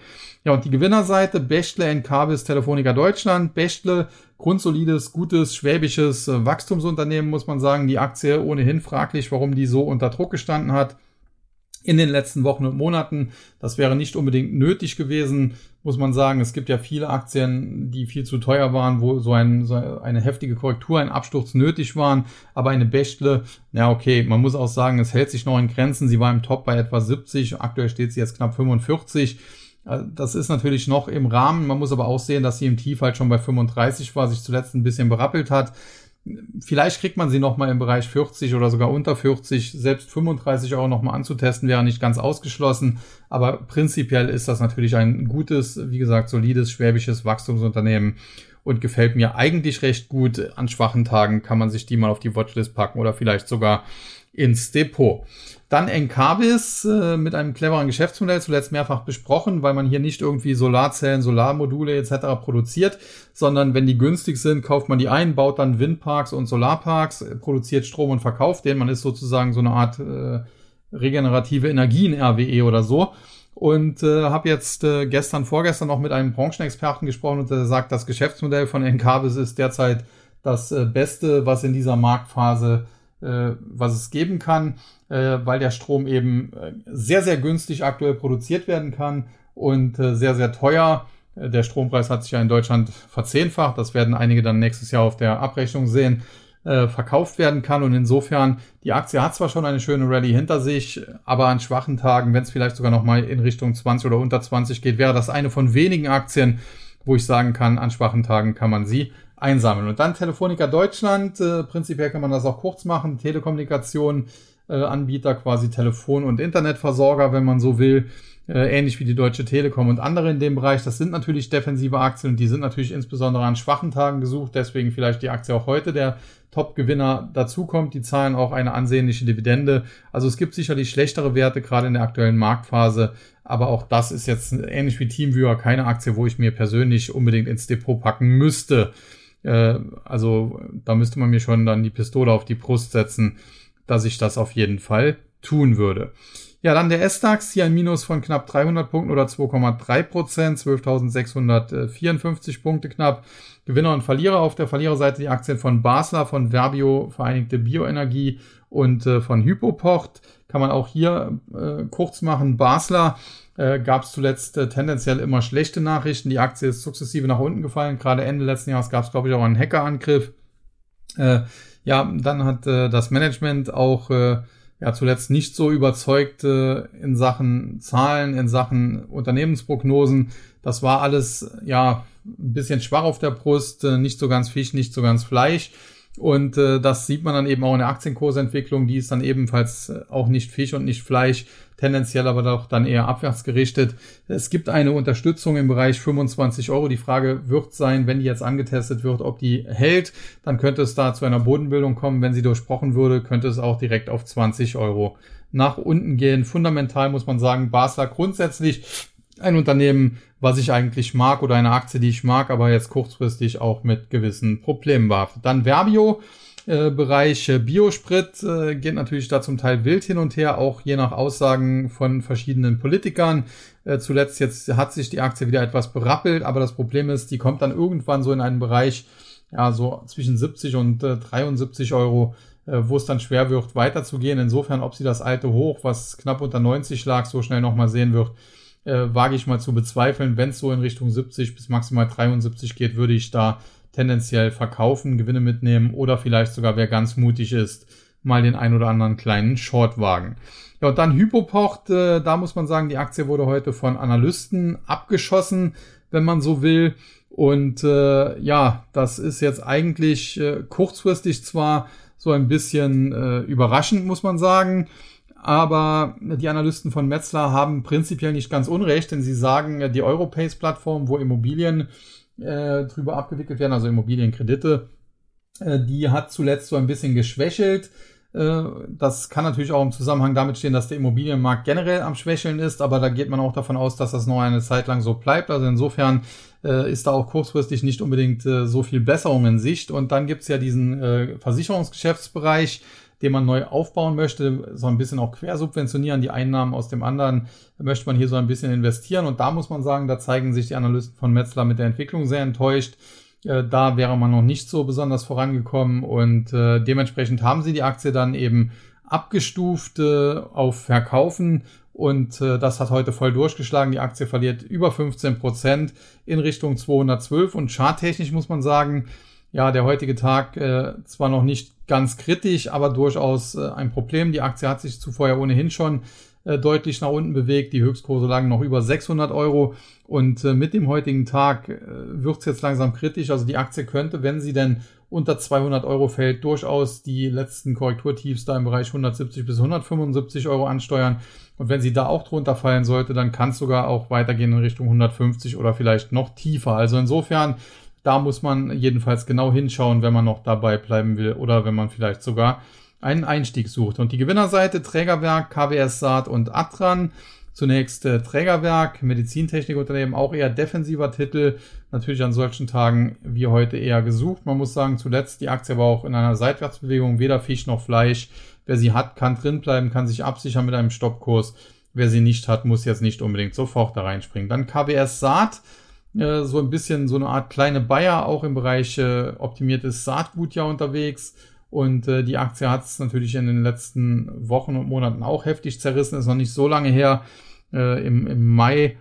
Speaker 1: Ja, und die Gewinnerseite Bechtle Encarvis Telefonica Deutschland. Bechtle, grundsolides, gutes, schwäbisches äh, Wachstumsunternehmen, muss man sagen. Die Aktie ohnehin fraglich, warum die so unter Druck gestanden hat in den letzten Wochen und Monaten. Das wäre nicht unbedingt nötig gewesen, muss man sagen. Es gibt ja viele Aktien, die viel zu teuer waren, wo so, ein, so eine heftige Korrektur, ein Absturz nötig waren. Aber eine Bechtle, ja okay, man muss auch sagen, es hält sich noch in Grenzen. Sie war im Top bei etwa 70, aktuell steht sie jetzt knapp 45. Äh, das ist natürlich noch im Rahmen. Man muss aber auch sehen, dass sie im Tief halt schon bei 35 war, sich zuletzt ein bisschen berappelt hat. Vielleicht kriegt man sie nochmal im Bereich 40 oder sogar unter 40. Selbst 35 Euro nochmal anzutesten wäre nicht ganz ausgeschlossen. Aber prinzipiell ist das natürlich ein gutes, wie gesagt, solides, schwäbisches Wachstumsunternehmen und gefällt mir eigentlich recht gut. An schwachen Tagen kann man sich die mal auf die Watchlist packen oder vielleicht sogar ins Depot. Dann Encarvis äh, mit einem cleveren Geschäftsmodell, zuletzt mehrfach besprochen, weil man hier nicht irgendwie Solarzellen, Solarmodule etc. produziert, sondern wenn die günstig sind, kauft man die ein, baut dann Windparks und Solarparks, produziert Strom und verkauft den. Man ist sozusagen so eine Art äh, regenerative Energien RWE oder so. Und äh, habe jetzt äh, gestern, vorgestern noch mit einem Branchenexperten gesprochen und der sagt, das Geschäftsmodell von Encarvis ist derzeit das äh, Beste, was in dieser Marktphase äh, was es geben kann, äh, weil der Strom eben äh, sehr, sehr günstig aktuell produziert werden kann und äh, sehr, sehr teuer. Äh, der Strompreis hat sich ja in Deutschland verzehnfacht. Das werden einige dann nächstes Jahr auf der Abrechnung sehen äh, verkauft werden kann. Und insofern, die Aktie hat zwar schon eine schöne Rallye hinter sich, aber an schwachen Tagen, wenn es vielleicht sogar nochmal in Richtung 20 oder unter 20 geht, wäre das eine von wenigen Aktien, wo ich sagen kann, an schwachen Tagen kann man sie einsammeln. Und dann Telefonica Deutschland, äh, prinzipiell kann man das auch kurz machen, Telekommunikation, äh, Anbieter quasi Telefon- und Internetversorger, wenn man so will, äh, ähnlich wie die Deutsche Telekom und andere in dem Bereich. Das sind natürlich defensive Aktien und die sind natürlich insbesondere an schwachen Tagen gesucht, deswegen vielleicht die Aktie auch heute der Top-Gewinner dazukommt. Die zahlen auch eine ansehnliche Dividende. Also es gibt sicherlich schlechtere Werte, gerade in der aktuellen Marktphase. Aber auch das ist jetzt ähnlich wie Teamviewer keine Aktie, wo ich mir persönlich unbedingt ins Depot packen müsste. Äh, also da müsste man mir schon dann die Pistole auf die Brust setzen, dass ich das auf jeden Fall tun würde. Ja, dann der S-DAX, hier ein Minus von knapp 300 Punkten oder 2,3 Prozent, 12.654 Punkte knapp. Gewinner und Verlierer auf der Verliererseite die Aktien von Basler, von Verbio, Vereinigte Bioenergie und äh, von Hypopocht. Kann man auch hier äh, kurz machen. Basler äh, gab es zuletzt äh, tendenziell immer schlechte Nachrichten. Die Aktie ist sukzessive nach unten gefallen. Gerade Ende letzten Jahres gab es, glaube ich, auch einen Hackerangriff. Äh, ja, dann hat äh, das Management auch äh, ja zuletzt nicht so überzeugt äh, in Sachen Zahlen, in Sachen Unternehmensprognosen. Das war alles ja ein bisschen schwach auf der Brust, äh, nicht so ganz Fisch, nicht so ganz Fleisch. Und äh, das sieht man dann eben auch in der Aktienkursentwicklung. Die ist dann ebenfalls äh, auch nicht Fisch und nicht Fleisch, tendenziell aber doch dann eher abwärts gerichtet. Es gibt eine Unterstützung im Bereich 25 Euro. Die Frage wird sein, wenn die jetzt angetestet wird, ob die hält, dann könnte es da zu einer Bodenbildung kommen. Wenn sie durchbrochen würde, könnte es auch direkt auf 20 Euro nach unten gehen. Fundamental muss man sagen, Basler grundsätzlich ein Unternehmen, was ich eigentlich mag oder eine Aktie, die ich mag, aber jetzt kurzfristig auch mit gewissen Problemen war. Dann Verbio. Äh, Bereich äh, Biosprit äh, geht natürlich da zum Teil wild hin und her, auch je nach Aussagen von verschiedenen Politikern. Zuletzt jetzt hat sich die Aktie wieder etwas berappelt, aber das Problem ist, die kommt dann irgendwann so in einen Bereich, ja, so zwischen 70 und äh, 73 Euro, wo es dann schwer wird, weiterzugehen. Insofern, ob sie das alte Hoch, was knapp unter 90 lag, so schnell nochmal sehen wird, äh, wage ich mal zu bezweifeln. Wenn es so in Richtung 70 bis maximal 73 geht, würde ich da tendenziell verkaufen, Gewinne mitnehmen oder vielleicht sogar, wer ganz mutig ist, mal den ein oder anderen kleinen Short wagen. Ja, und dann Hypopocht, äh, da muss man sagen, die Aktie wurde heute von Analysten abgeschossen, wenn man so will. Und äh, ja, das ist jetzt eigentlich äh, kurzfristig zwar so ein bisschen äh, überraschend, muss man sagen. Aber die Analysten von Metzler haben prinzipiell nicht ganz unrecht, denn sie sagen, die Europace-Plattform, wo Immobilien äh, drüber abgewickelt werden, also Immobilienkredite, äh, die hat zuletzt so ein bisschen geschwächelt. Äh, das kann natürlich auch im Zusammenhang damit stehen, dass der Immobilienmarkt generell am Schwächeln ist, aber da geht man auch davon aus, dass das noch eine Zeit lang so bleibt. Also insofern äh, ist da auch kurzfristig nicht unbedingt äh, so viel Besserung in Sicht. Und dann gibt's ja diesen Versicherungsgeschäftsbereich, den man neu aufbauen möchte, so ein bisschen auch quersubventionieren. Die Einnahmen aus dem anderen möchte man hier so ein bisschen investieren. Und da muss man sagen, da zeigen sich die Analysten von Metzler mit der Entwicklung sehr enttäuscht. Äh, da wäre man noch nicht so besonders vorangekommen und äh, dementsprechend haben sie die Aktie dann eben abgestuft äh, auf Verkaufen und das hat heute voll durchgeschlagen. Die Aktie verliert über 15 Prozent in Richtung 212 und charttechnisch muss man sagen, ja, der heutige Tag äh, zwar noch nicht ganz kritisch, aber durchaus äh, ein Problem. Die Aktie hat sich zuvor ja ohnehin schon äh, deutlich nach unten bewegt. Die Höchstkurse lagen noch über 600 Euro. Und äh, mit dem heutigen Tag äh, wird es jetzt langsam kritisch. Also die Aktie könnte, wenn sie denn unter 200 Euro fällt, durchaus die letzten Korrekturtiefs da im Bereich 170 bis 175 Euro ansteuern. Und wenn sie da auch drunter fallen sollte, dann kann es sogar auch weitergehen in Richtung 150 oder vielleicht noch tiefer. Also insofern da muss man jedenfalls genau hinschauen, wenn man noch dabei bleiben will oder wenn man vielleicht sogar einen Einstieg sucht. Und die Gewinnerseite Trägerwerk, KWS Saat und Atran. Zunächst äh, Trägerwerk, Medizintechnikunternehmen, auch eher defensiver Titel. Natürlich an solchen Tagen wie heute eher gesucht. Man muss sagen, zuletzt die Aktie war auch in einer Seitwärtsbewegung, weder Fisch noch Fleisch. Wer sie hat, kann drinbleiben, kann sich absichern mit einem Stoppkurs. Wer sie nicht hat, muss jetzt nicht unbedingt sofort da reinspringen. Dann KWS Saat äh, so ein bisschen so eine Art kleine Bayer auch im Bereich äh, optimiertes Saatgut ja unterwegs. Und äh, die Aktie hat es natürlich in den letzten Wochen und Monaten auch heftig zerrissen. Ist noch nicht so lange her. Äh, im, Im Mai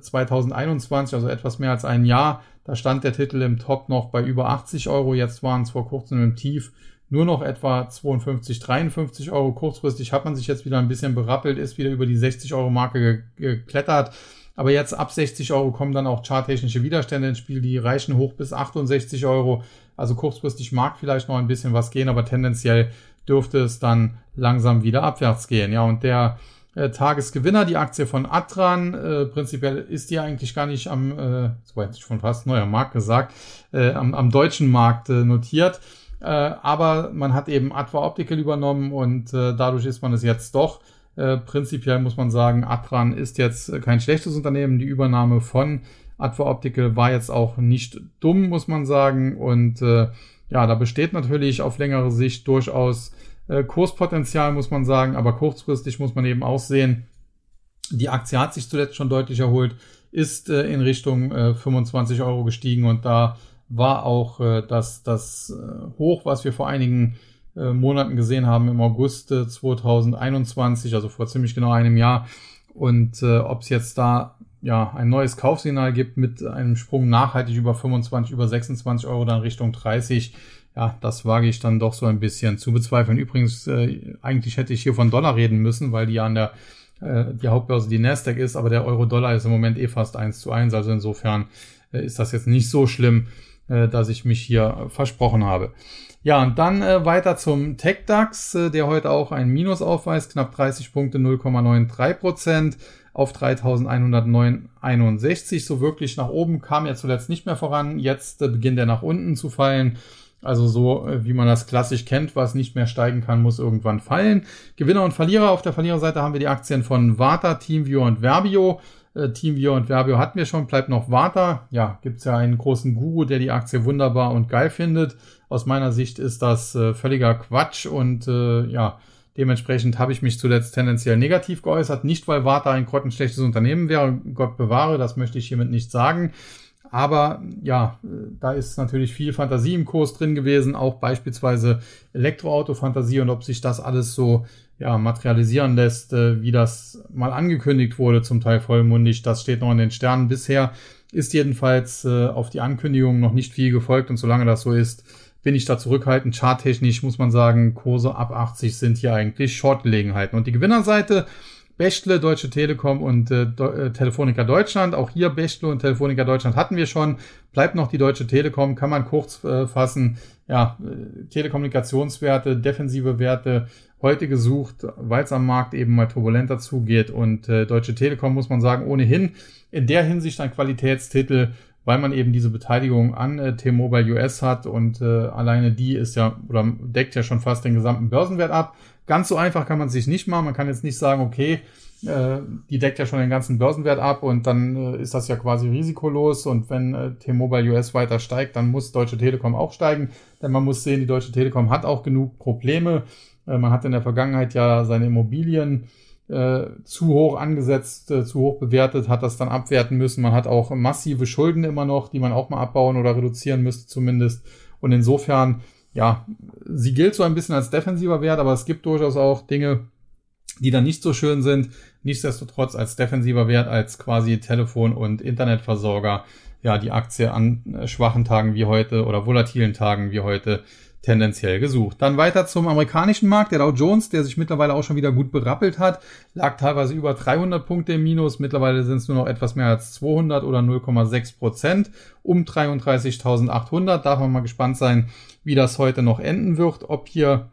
Speaker 1: 2021, äh, also etwas mehr als ein Jahr, da stand der Titel im Top noch bei über 80 Euro. Jetzt waren es vor kurzem im Tief nur noch etwa 52, 53 Euro. Kurzfristig hat man sich jetzt wieder ein bisschen berappelt, ist wieder über die 60 Euro Marke geklettert. Aber jetzt ab 60 Euro kommen dann auch charttechnische Widerstände ins Spiel, die reichen hoch bis 68 Euro. Also kurzfristig mag vielleicht noch ein bisschen was gehen, aber tendenziell dürfte es dann langsam wieder abwärts gehen. Ja, und der äh, Tagesgewinner, die Aktie von Atran, äh, prinzipiell ist die eigentlich gar nicht am, äh, soweit ich schon fast neuer Markt gesagt, äh, am, am deutschen Markt äh, notiert. Äh, aber man hat eben Atva Optical übernommen und äh, dadurch ist man es jetzt doch. Äh, prinzipiell muss man sagen, Atran ist jetzt kein schlechtes Unternehmen. Die Übernahme von Adva Optical war jetzt auch nicht dumm, muss man sagen. Und äh, ja, da besteht natürlich auf längere Sicht durchaus äh, Kurspotenzial, muss man sagen. Aber kurzfristig muss man eben auch sehen, die Aktie hat sich zuletzt schon deutlich erholt, ist äh, in Richtung äh, 25 Euro gestiegen und da war auch äh, das, das äh, Hoch, was wir vor einigen äh, Monaten gesehen haben, im August 2021, also vor ziemlich genau einem Jahr. Und äh, ob es jetzt da ja ein neues Kaufsignal gibt mit einem Sprung nachhaltig über 25, über 26 Euro dann Richtung 30, ja, das wage ich dann doch so ein bisschen zu bezweifeln. Übrigens, äh, eigentlich hätte ich hier von Dollar reden müssen, weil die an der äh, die Hauptbörse die Nasdaq ist, aber der Euro-Dollar ist im Moment eh fast eins zu eins, also insofern äh, ist das jetzt nicht so schlimm, äh, dass ich mich hier versprochen habe. Ja, und dann äh, weiter zum TechDAX, äh, der heute auch ein Minus aufweist, knapp 30 Punkte, 0,93 Prozent auf 3161. So wirklich nach oben kam er zuletzt nicht mehr voran. Jetzt äh, beginnt er nach unten zu fallen. Also so, äh, wie man das klassisch kennt, was nicht mehr steigen kann, muss irgendwann fallen. Gewinner und Verlierer. Auf der Verliererseite haben wir die Aktien von Vata, TeamViewer und Verbio. Äh, TeamViewer und Verbio hatten wir schon, bleibt noch Vata. Ja, gibt's ja einen großen Guru, der die Aktie wunderbar und geil findet. Aus meiner Sicht ist das äh, völliger Quatsch und äh, ja, Dementsprechend habe ich mich zuletzt tendenziell negativ geäußert. Nicht, weil Warta ein grottenschlechtes Unternehmen wäre, Gott bewahre, das möchte ich hiermit nicht sagen. Aber ja, da ist natürlich viel Fantasie im Kurs drin gewesen, auch beispielsweise Elektroauto-Fantasie und ob sich das alles so ja, materialisieren lässt, äh, wie das mal angekündigt wurde, zum Teil vollmundig, das steht noch in den Sternen. Bisher ist jedenfalls äh, auf die Ankündigung noch nicht viel gefolgt und solange das so ist, bin ich da zurückhaltend. Charttechnisch muss man sagen, Kurse ab 80 sind hier eigentlich Short-Gelegenheiten. Und die Gewinnerseite, Bechtle, Deutsche Telekom und äh, äh, Telefonica Deutschland. Auch hier Bechtle und Telefonica Deutschland hatten wir schon. Bleibt noch die Deutsche Telekom, kann man kurz äh, fassen. Ja, äh, Telekommunikationswerte, defensive Werte heute gesucht, weil es am Markt eben mal turbulenter zugeht. Und äh, Deutsche Telekom muss man sagen, ohnehin in der Hinsicht ein Qualitätstitel weil man eben diese Beteiligung an äh, T-Mobile US hat und äh, alleine die ist ja oder deckt ja schon fast den gesamten Börsenwert ab. Ganz so einfach kann man sich nicht machen. Man kann jetzt nicht sagen, okay, äh, die deckt ja schon den ganzen Börsenwert ab und dann äh, ist das ja quasi risikolos und wenn äh, T-Mobile US weiter steigt, dann muss Deutsche Telekom auch steigen, denn man muss sehen, die Deutsche Telekom hat auch genug Probleme. Äh, man hat in der Vergangenheit ja seine Immobilien äh, zu hoch angesetzt, äh, zu hoch bewertet, hat das dann abwerten müssen. Man hat auch massive Schulden immer noch, die man auch mal abbauen oder reduzieren müsste zumindest. Und insofern, ja, sie gilt so ein bisschen als defensiver Wert, aber es gibt durchaus auch Dinge, die dann nicht so schön sind. Nichtsdestotrotz als defensiver Wert, als quasi Telefon- und Internetversorger, ja, die Aktie an schwachen Tagen wie heute oder volatilen Tagen wie heute tendenziell gesucht. Dann weiter zum amerikanischen Markt. Der Dow Jones, der sich mittlerweile auch schon wieder gut berappelt hat, lag teilweise über 300 Punkte im Minus. Mittlerweile sind es nur noch etwas mehr als 200 oder 0,6 Prozent um 33.800. Darf man mal gespannt sein, wie das heute noch enden wird. Ob hier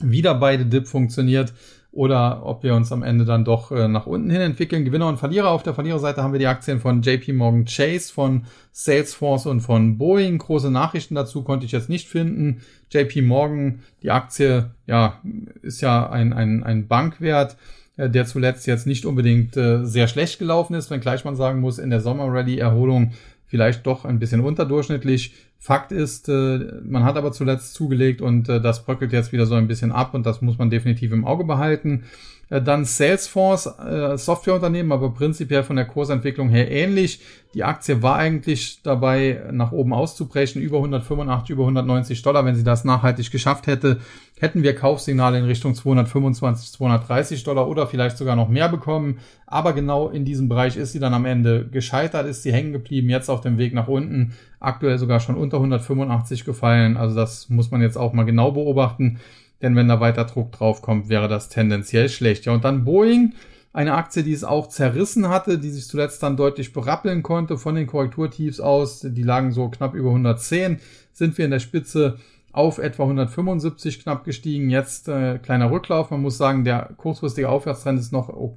Speaker 1: wieder beide Dip funktioniert oder ob wir uns am Ende dann doch äh, nach unten hin entwickeln. Gewinner und Verlierer. Auf der Verliererseite haben wir die Aktien von JP Morgan Chase, von Salesforce und von Boeing. Große Nachrichten dazu konnte ich jetzt nicht finden. JP Morgan, die Aktie, ja, ist ja ein, ein, ein Bankwert äh, der zuletzt jetzt nicht unbedingt äh, sehr schlecht gelaufen ist, wenngleich man sagen muss, in der Sommer-Rally-Erholung vielleicht doch ein bisschen unterdurchschnittlich. Fakt ist, äh, man hat aber zuletzt zugelegt und äh, das bröckelt jetzt wieder so ein bisschen ab und das muss man definitiv im Auge behalten. Äh, dann Salesforce, Softwareunternehmen, aber prinzipiell von der Kursentwicklung her ähnlich. Die Aktie war eigentlich dabei, nach oben auszubrechen, über 185, über 190 Dollar. Wenn sie das nachhaltig geschafft hätte, hätten wir Kaufsignale in Richtung 225, 230 Dollar oder vielleicht sogar noch mehr bekommen. Aber genau in diesem Bereich ist sie dann am Ende gescheitert, ist sie hängen geblieben, jetzt auf dem Weg nach unten, aktuell sogar schon unter 185 gefallen. Also das muss man jetzt auch mal genau beobachten. Denn wenn da weiter Druck drauf kommt, wäre das tendenziell schlecht. Ja, und dann Boeing, eine Aktie, die es auch zerrissen hatte, die sich zuletzt dann deutlich berappeln konnte von den Korrekturtiefs aus. Die lagen so knapp über 110. Sind wir in der Spitze auf etwa 175 knapp gestiegen. Jetzt äh, kleiner Rücklauf. Man muss sagen, der kurzfristige Aufwärtstrend ist noch,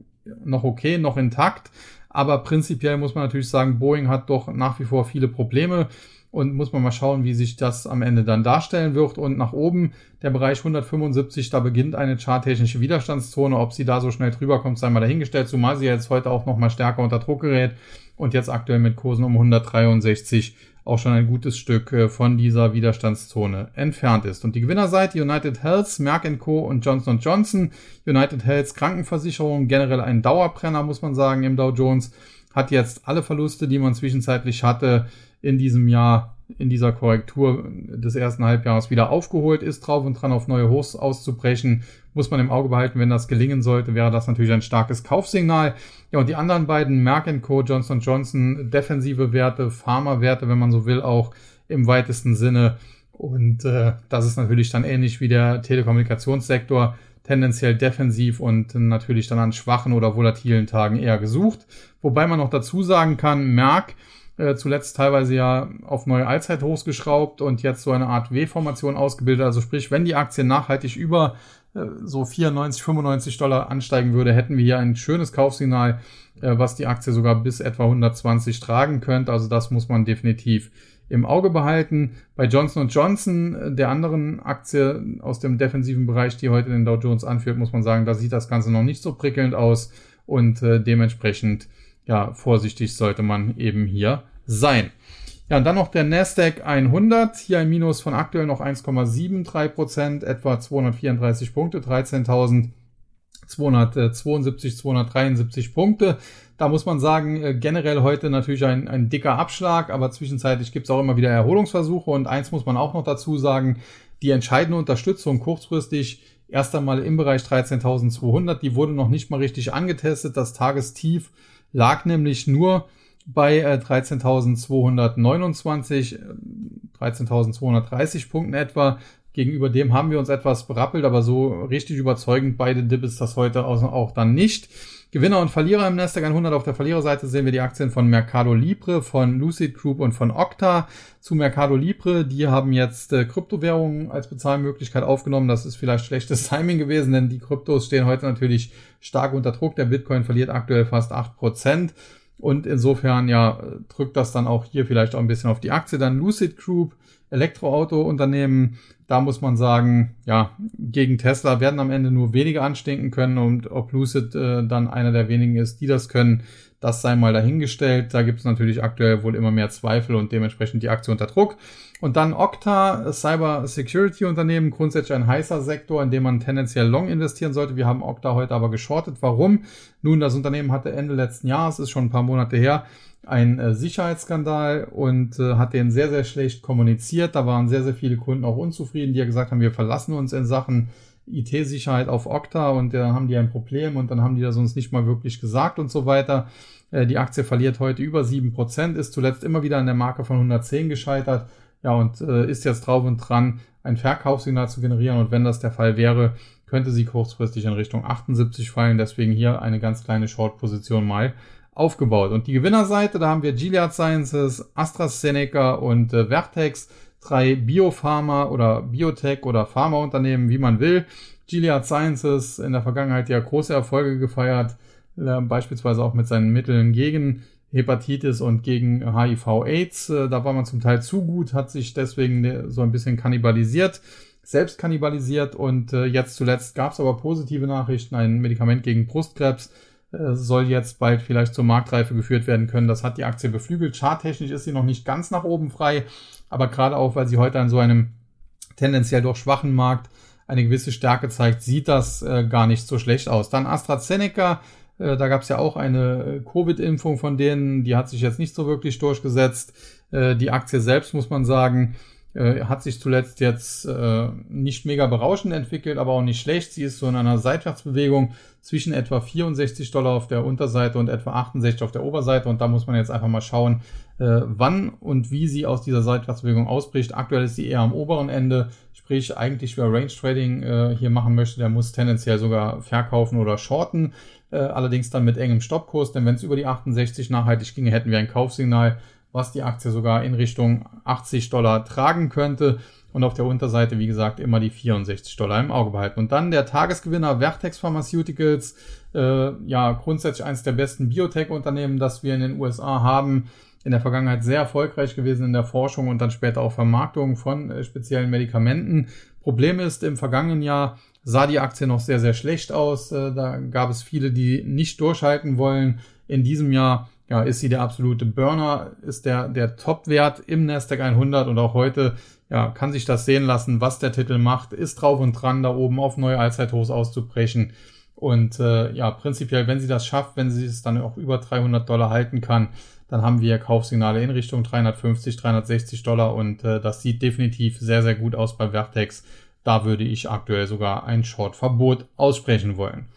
Speaker 1: noch okay, noch intakt. Aber prinzipiell muss man natürlich sagen, Boeing hat doch nach wie vor viele Probleme und muss man mal schauen, wie sich das am Ende dann darstellen wird. Und nach oben der Bereich 175, da beginnt eine charttechnische Widerstandszone. Ob sie da so schnell drüber kommt, sei mal dahingestellt, zumal sie jetzt heute auch nochmal stärker unter Druck gerät und jetzt aktuell mit Kursen um 163 auch schon ein gutes Stück äh, von dieser Widerstandszone entfernt ist. Und die Gewinnerseite United Health, Merck Co. und Johnson Johnson. United Health Krankenversicherung, generell ein Dauerbrenner, muss man sagen, im Dow Jones, hat jetzt alle Verluste, die man zwischenzeitlich hatte, in diesem Jahr, in dieser Korrektur des ersten Halbjahres wieder aufgeholt ist, drauf und dran auf neue Hochs auszubrechen, muss man im Auge behalten. Wenn das gelingen sollte, wäre das natürlich ein starkes Kaufsignal. Ja, und die anderen beiden, Merck Co., Johnson Johnson, defensive Werte, Pharma-Werte, wenn man so will, auch im weitesten Sinne. Und äh, das ist natürlich dann ähnlich wie der Telekommunikationssektor tendenziell defensiv und natürlich dann an schwachen oder volatilen Tagen eher gesucht. Wobei man noch dazu sagen kann, Merck äh, zuletzt teilweise ja auf neue Allzeithochs geschraubt und jetzt so eine Art W-Formation ausgebildet. Also sprich, wenn die Aktie nachhaltig über äh, so 94, 95 Dollar ansteigen würde, hätten wir hier ein schönes Kaufsignal, äh, was die Aktie sogar bis etwa 120 tragen könnte. Also das muss man definitiv im Auge behalten. Bei Johnson Johnson, der anderen Aktie aus dem defensiven Bereich, die heute den Dow Jones anführt, muss man sagen, da sieht das Ganze noch nicht so prickelnd aus und dementsprechend ja vorsichtig sollte man eben hier sein. Ja, und dann noch der Nasdaq 100, hier ein Minus von aktuell noch 1,73 Prozent, etwa 234 Punkte, 13.272, 273 Punkte. Da muss man sagen, äh, generell heute natürlich ein, ein dicker Abschlag, aber zwischenzeitlich gibt es auch immer wieder Erholungsversuche und eins muss man auch noch dazu sagen, die entscheidende Unterstützung kurzfristig erst einmal im Bereich 13.200, die wurde noch nicht mal richtig angetestet. Das Tagestief lag nämlich nur bei äh, 13.229, 13.230 äh, Punkten etwa. Gegenüber dem haben wir uns etwas berappelt, aber so richtig überzeugend beide ist das heute auch dann nicht. Gewinner und Verlierer im Nasdaq 100. Auf der Verliererseite sehen wir die Aktien von Mercado Libre, von Lucid Group und von Okta. Zu Mercado Libre, die haben jetzt äh, Kryptowährungen als Bezahlmöglichkeit aufgenommen. Das ist vielleicht schlechtes Timing gewesen, denn die Kryptos stehen heute natürlich stark unter Druck. Der Bitcoin verliert aktuell fast acht Prozent. Und insofern, ja, drückt das dann auch hier vielleicht auch ein bisschen auf die Aktie. Dann Lucid Group, Elektroauto-Unternehmen, da muss man sagen, ja, gegen Tesla werden am Ende nur wenige anstinken können und ob Lucid äh, dann einer der wenigen ist, die das können, das sei mal dahingestellt. Da gibt es natürlich aktuell wohl immer mehr Zweifel und dementsprechend die Aktie unter Druck. Und dann Okta, Cyber Security Unternehmen, grundsätzlich ein heißer Sektor, in dem man tendenziell long investieren sollte. Wir haben Okta heute aber geschortet. Warum? Nun, das Unternehmen hatte Ende letzten Jahres, ist schon ein paar Monate her, ein äh, Sicherheitsskandal und äh, hat den sehr, sehr schlecht kommuniziert. Da waren sehr, sehr viele Kunden auch unzufrieden, die ja gesagt haben, wir verlassen uns in Sachen IT-Sicherheit auf Okta und da haben die ein Problem und dann haben die das uns nicht mal wirklich gesagt und so weiter. Äh, die Aktie verliert heute über sieben Prozent, ist zuletzt immer wieder an der Marke von 110 gescheitert. Ja, und äh, ist jetzt drauf und dran, ein Verkaufssignal zu generieren. Und wenn das der Fall wäre, könnte sie kurzfristig in Richtung 78 fallen. Deswegen hier eine ganz kleine Short-Position mal aufgebaut. Und die Gewinnerseite, da haben wir Gilead Sciences, AstraZeneca und äh, Vertex, drei Biopharma oder Biotech oder Pharmaunternehmen, wie man will. Gilead Sciences in der Vergangenheit ja große Erfolge gefeiert, äh, beispielsweise auch mit seinen Mitteln gegen Hepatitis und gegen HIV-Aids. Äh, da war man zum Teil zu gut, hat sich deswegen so ein bisschen kannibalisiert, selbst kannibalisiert und äh, jetzt zuletzt gab es aber positive Nachrichten, ein Medikament gegen Brustkrebs äh, soll jetzt bald vielleicht zur Marktreife geführt werden können. Das hat die Aktie beflügelt. Charttechnisch ist sie noch nicht ganz nach oben frei, aber gerade auch, weil sie heute an so einem tendenziell doch schwachen Markt eine gewisse Stärke zeigt, sieht das äh, gar nicht so schlecht aus. Dann AstraZeneca, äh, da gab es ja auch eine äh, Covid-Impfung von denen, die hat sich jetzt nicht so wirklich durchgesetzt. Äh, die Aktie selbst, muss man sagen, äh, hat sich zuletzt jetzt äh, nicht mega berauschend entwickelt, aber auch nicht schlecht. Sie ist so in einer Seitwärtsbewegung zwischen etwa 64 Dollar auf der Unterseite und etwa 68 auf der Oberseite. Und da muss man jetzt einfach mal schauen, äh, wann und wie sie aus dieser Seitwärtsbewegung ausbricht. Aktuell ist sie eher am oberen Ende, sprich eigentlich wer Range Trading äh, hier machen möchte, der muss tendenziell sogar verkaufen oder shorten. Äh, allerdings dann mit engem Stoppkurs, denn wenn es über die 68 nachhaltig ginge, hätten wir ein Kaufsignal was die Aktie sogar in Richtung 80 Dollar tragen könnte. Und auf der Unterseite, wie gesagt, immer die 64 Dollar im Auge behalten. Und dann der Tagesgewinner Vertex Pharmaceuticals, äh, ja, grundsätzlich eines der besten Biotech-Unternehmen, das wir in den USA haben. In der Vergangenheit sehr erfolgreich gewesen in der Forschung und dann später auch Vermarktung von äh, speziellen Medikamenten. Problem ist, im vergangenen Jahr sah die Aktie noch sehr, sehr schlecht aus. Äh, da gab es viele, die nicht durchhalten wollen. In diesem Jahr ja, ist sie der absolute Burner, ist der, der Top-Wert im Nasdaq 100 und auch heute ja, kann sich das sehen lassen, was der Titel macht, ist drauf und dran, da oben auf neue Allzeithochs auszubrechen. Und äh, ja, prinzipiell, wenn sie das schafft, wenn sie es dann auch über 300 Dollar halten kann, dann haben wir Kaufsignale in Richtung 350, 360 Dollar und äh, das sieht definitiv sehr, sehr gut aus bei Vertex. Da würde ich aktuell sogar ein Short-Verbot aussprechen wollen.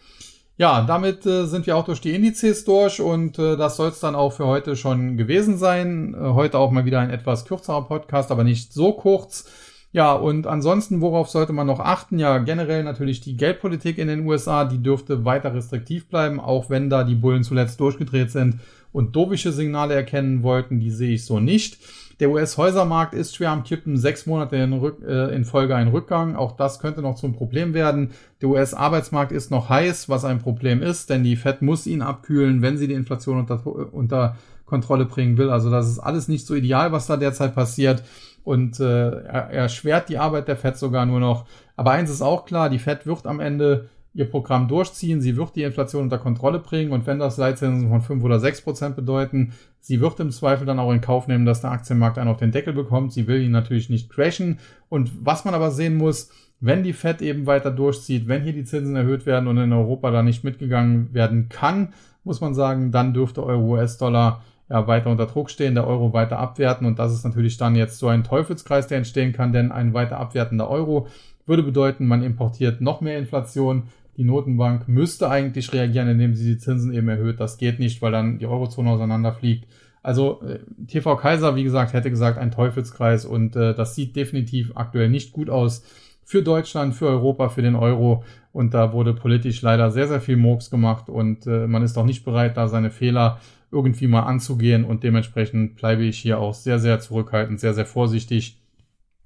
Speaker 1: Ja, damit äh, sind wir auch durch die Indizes durch und äh, das soll es dann auch für heute schon gewesen sein. Äh, heute auch mal wieder ein etwas kürzerer Podcast, aber nicht so kurz. Ja, und ansonsten, worauf sollte man noch achten? Ja, generell natürlich die Geldpolitik in den USA, die dürfte weiter restriktiv bleiben, auch wenn da die Bullen zuletzt durchgedreht sind und dovische Signale erkennen wollten, die sehe ich so nicht. Der US-Häusermarkt ist schwer am Kippen, sechs Monate in, Rück, äh, in, Folge ein Rückgang. Auch das könnte noch zum Problem werden. Der US-Arbeitsmarkt ist noch heiß, was ein Problem ist, denn die Fed muss ihn abkühlen, wenn sie die Inflation unter, unter Kontrolle bringen will. Also das ist alles nicht so ideal, was da derzeit passiert. Und äh, er erschwert die Arbeit der Fed sogar nur noch. Aber eins ist auch klar, die Fed wird am Ende ihr Programm durchziehen, sie wird die Inflation unter Kontrolle bringen und wenn das Leitzinsen von 5 oder 6 Prozent bedeuten, sie wird im Zweifel dann auch in Kauf nehmen, dass der Aktienmarkt einen auf den Deckel bekommt. Sie will ihn natürlich nicht crashen. Und was man aber sehen muss, wenn die Fed eben weiter durchzieht, wenn hier die Zinsen erhöht werden und in Europa da nicht mitgegangen werden kann, muss man sagen, dann dürfte Euro-US-Dollar ja, weiter unter Druck stehen, der Euro weiter abwerten und das ist natürlich dann jetzt so ein Teufelskreis, der entstehen kann, denn ein weiter abwertender Euro würde bedeuten, man importiert noch mehr Inflation, die Notenbank müsste eigentlich reagieren, indem sie die Zinsen eben erhöht. Das geht nicht, weil dann die Eurozone auseinanderfliegt. Also äh, TV Kaiser, wie gesagt, hätte gesagt, ein Teufelskreis und äh, das sieht definitiv aktuell nicht gut aus für Deutschland, für Europa, für den Euro. Und da wurde politisch leider sehr, sehr viel Murks gemacht und äh, man ist auch nicht bereit, da seine Fehler irgendwie mal anzugehen und dementsprechend bleibe ich hier auch sehr, sehr zurückhaltend, sehr, sehr vorsichtig.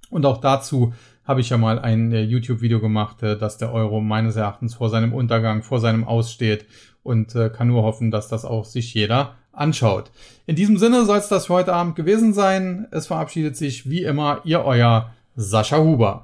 Speaker 1: Und auch dazu habe ich ja mal ein äh, YouTube-Video gemacht, äh, dass der Euro meines Erachtens vor seinem Untergang, vor seinem Aussteht und äh, kann nur hoffen, dass das auch sich jeder anschaut. In diesem Sinne soll es das für heute Abend gewesen sein. Es verabschiedet sich wie immer Ihr euer Sascha Huber.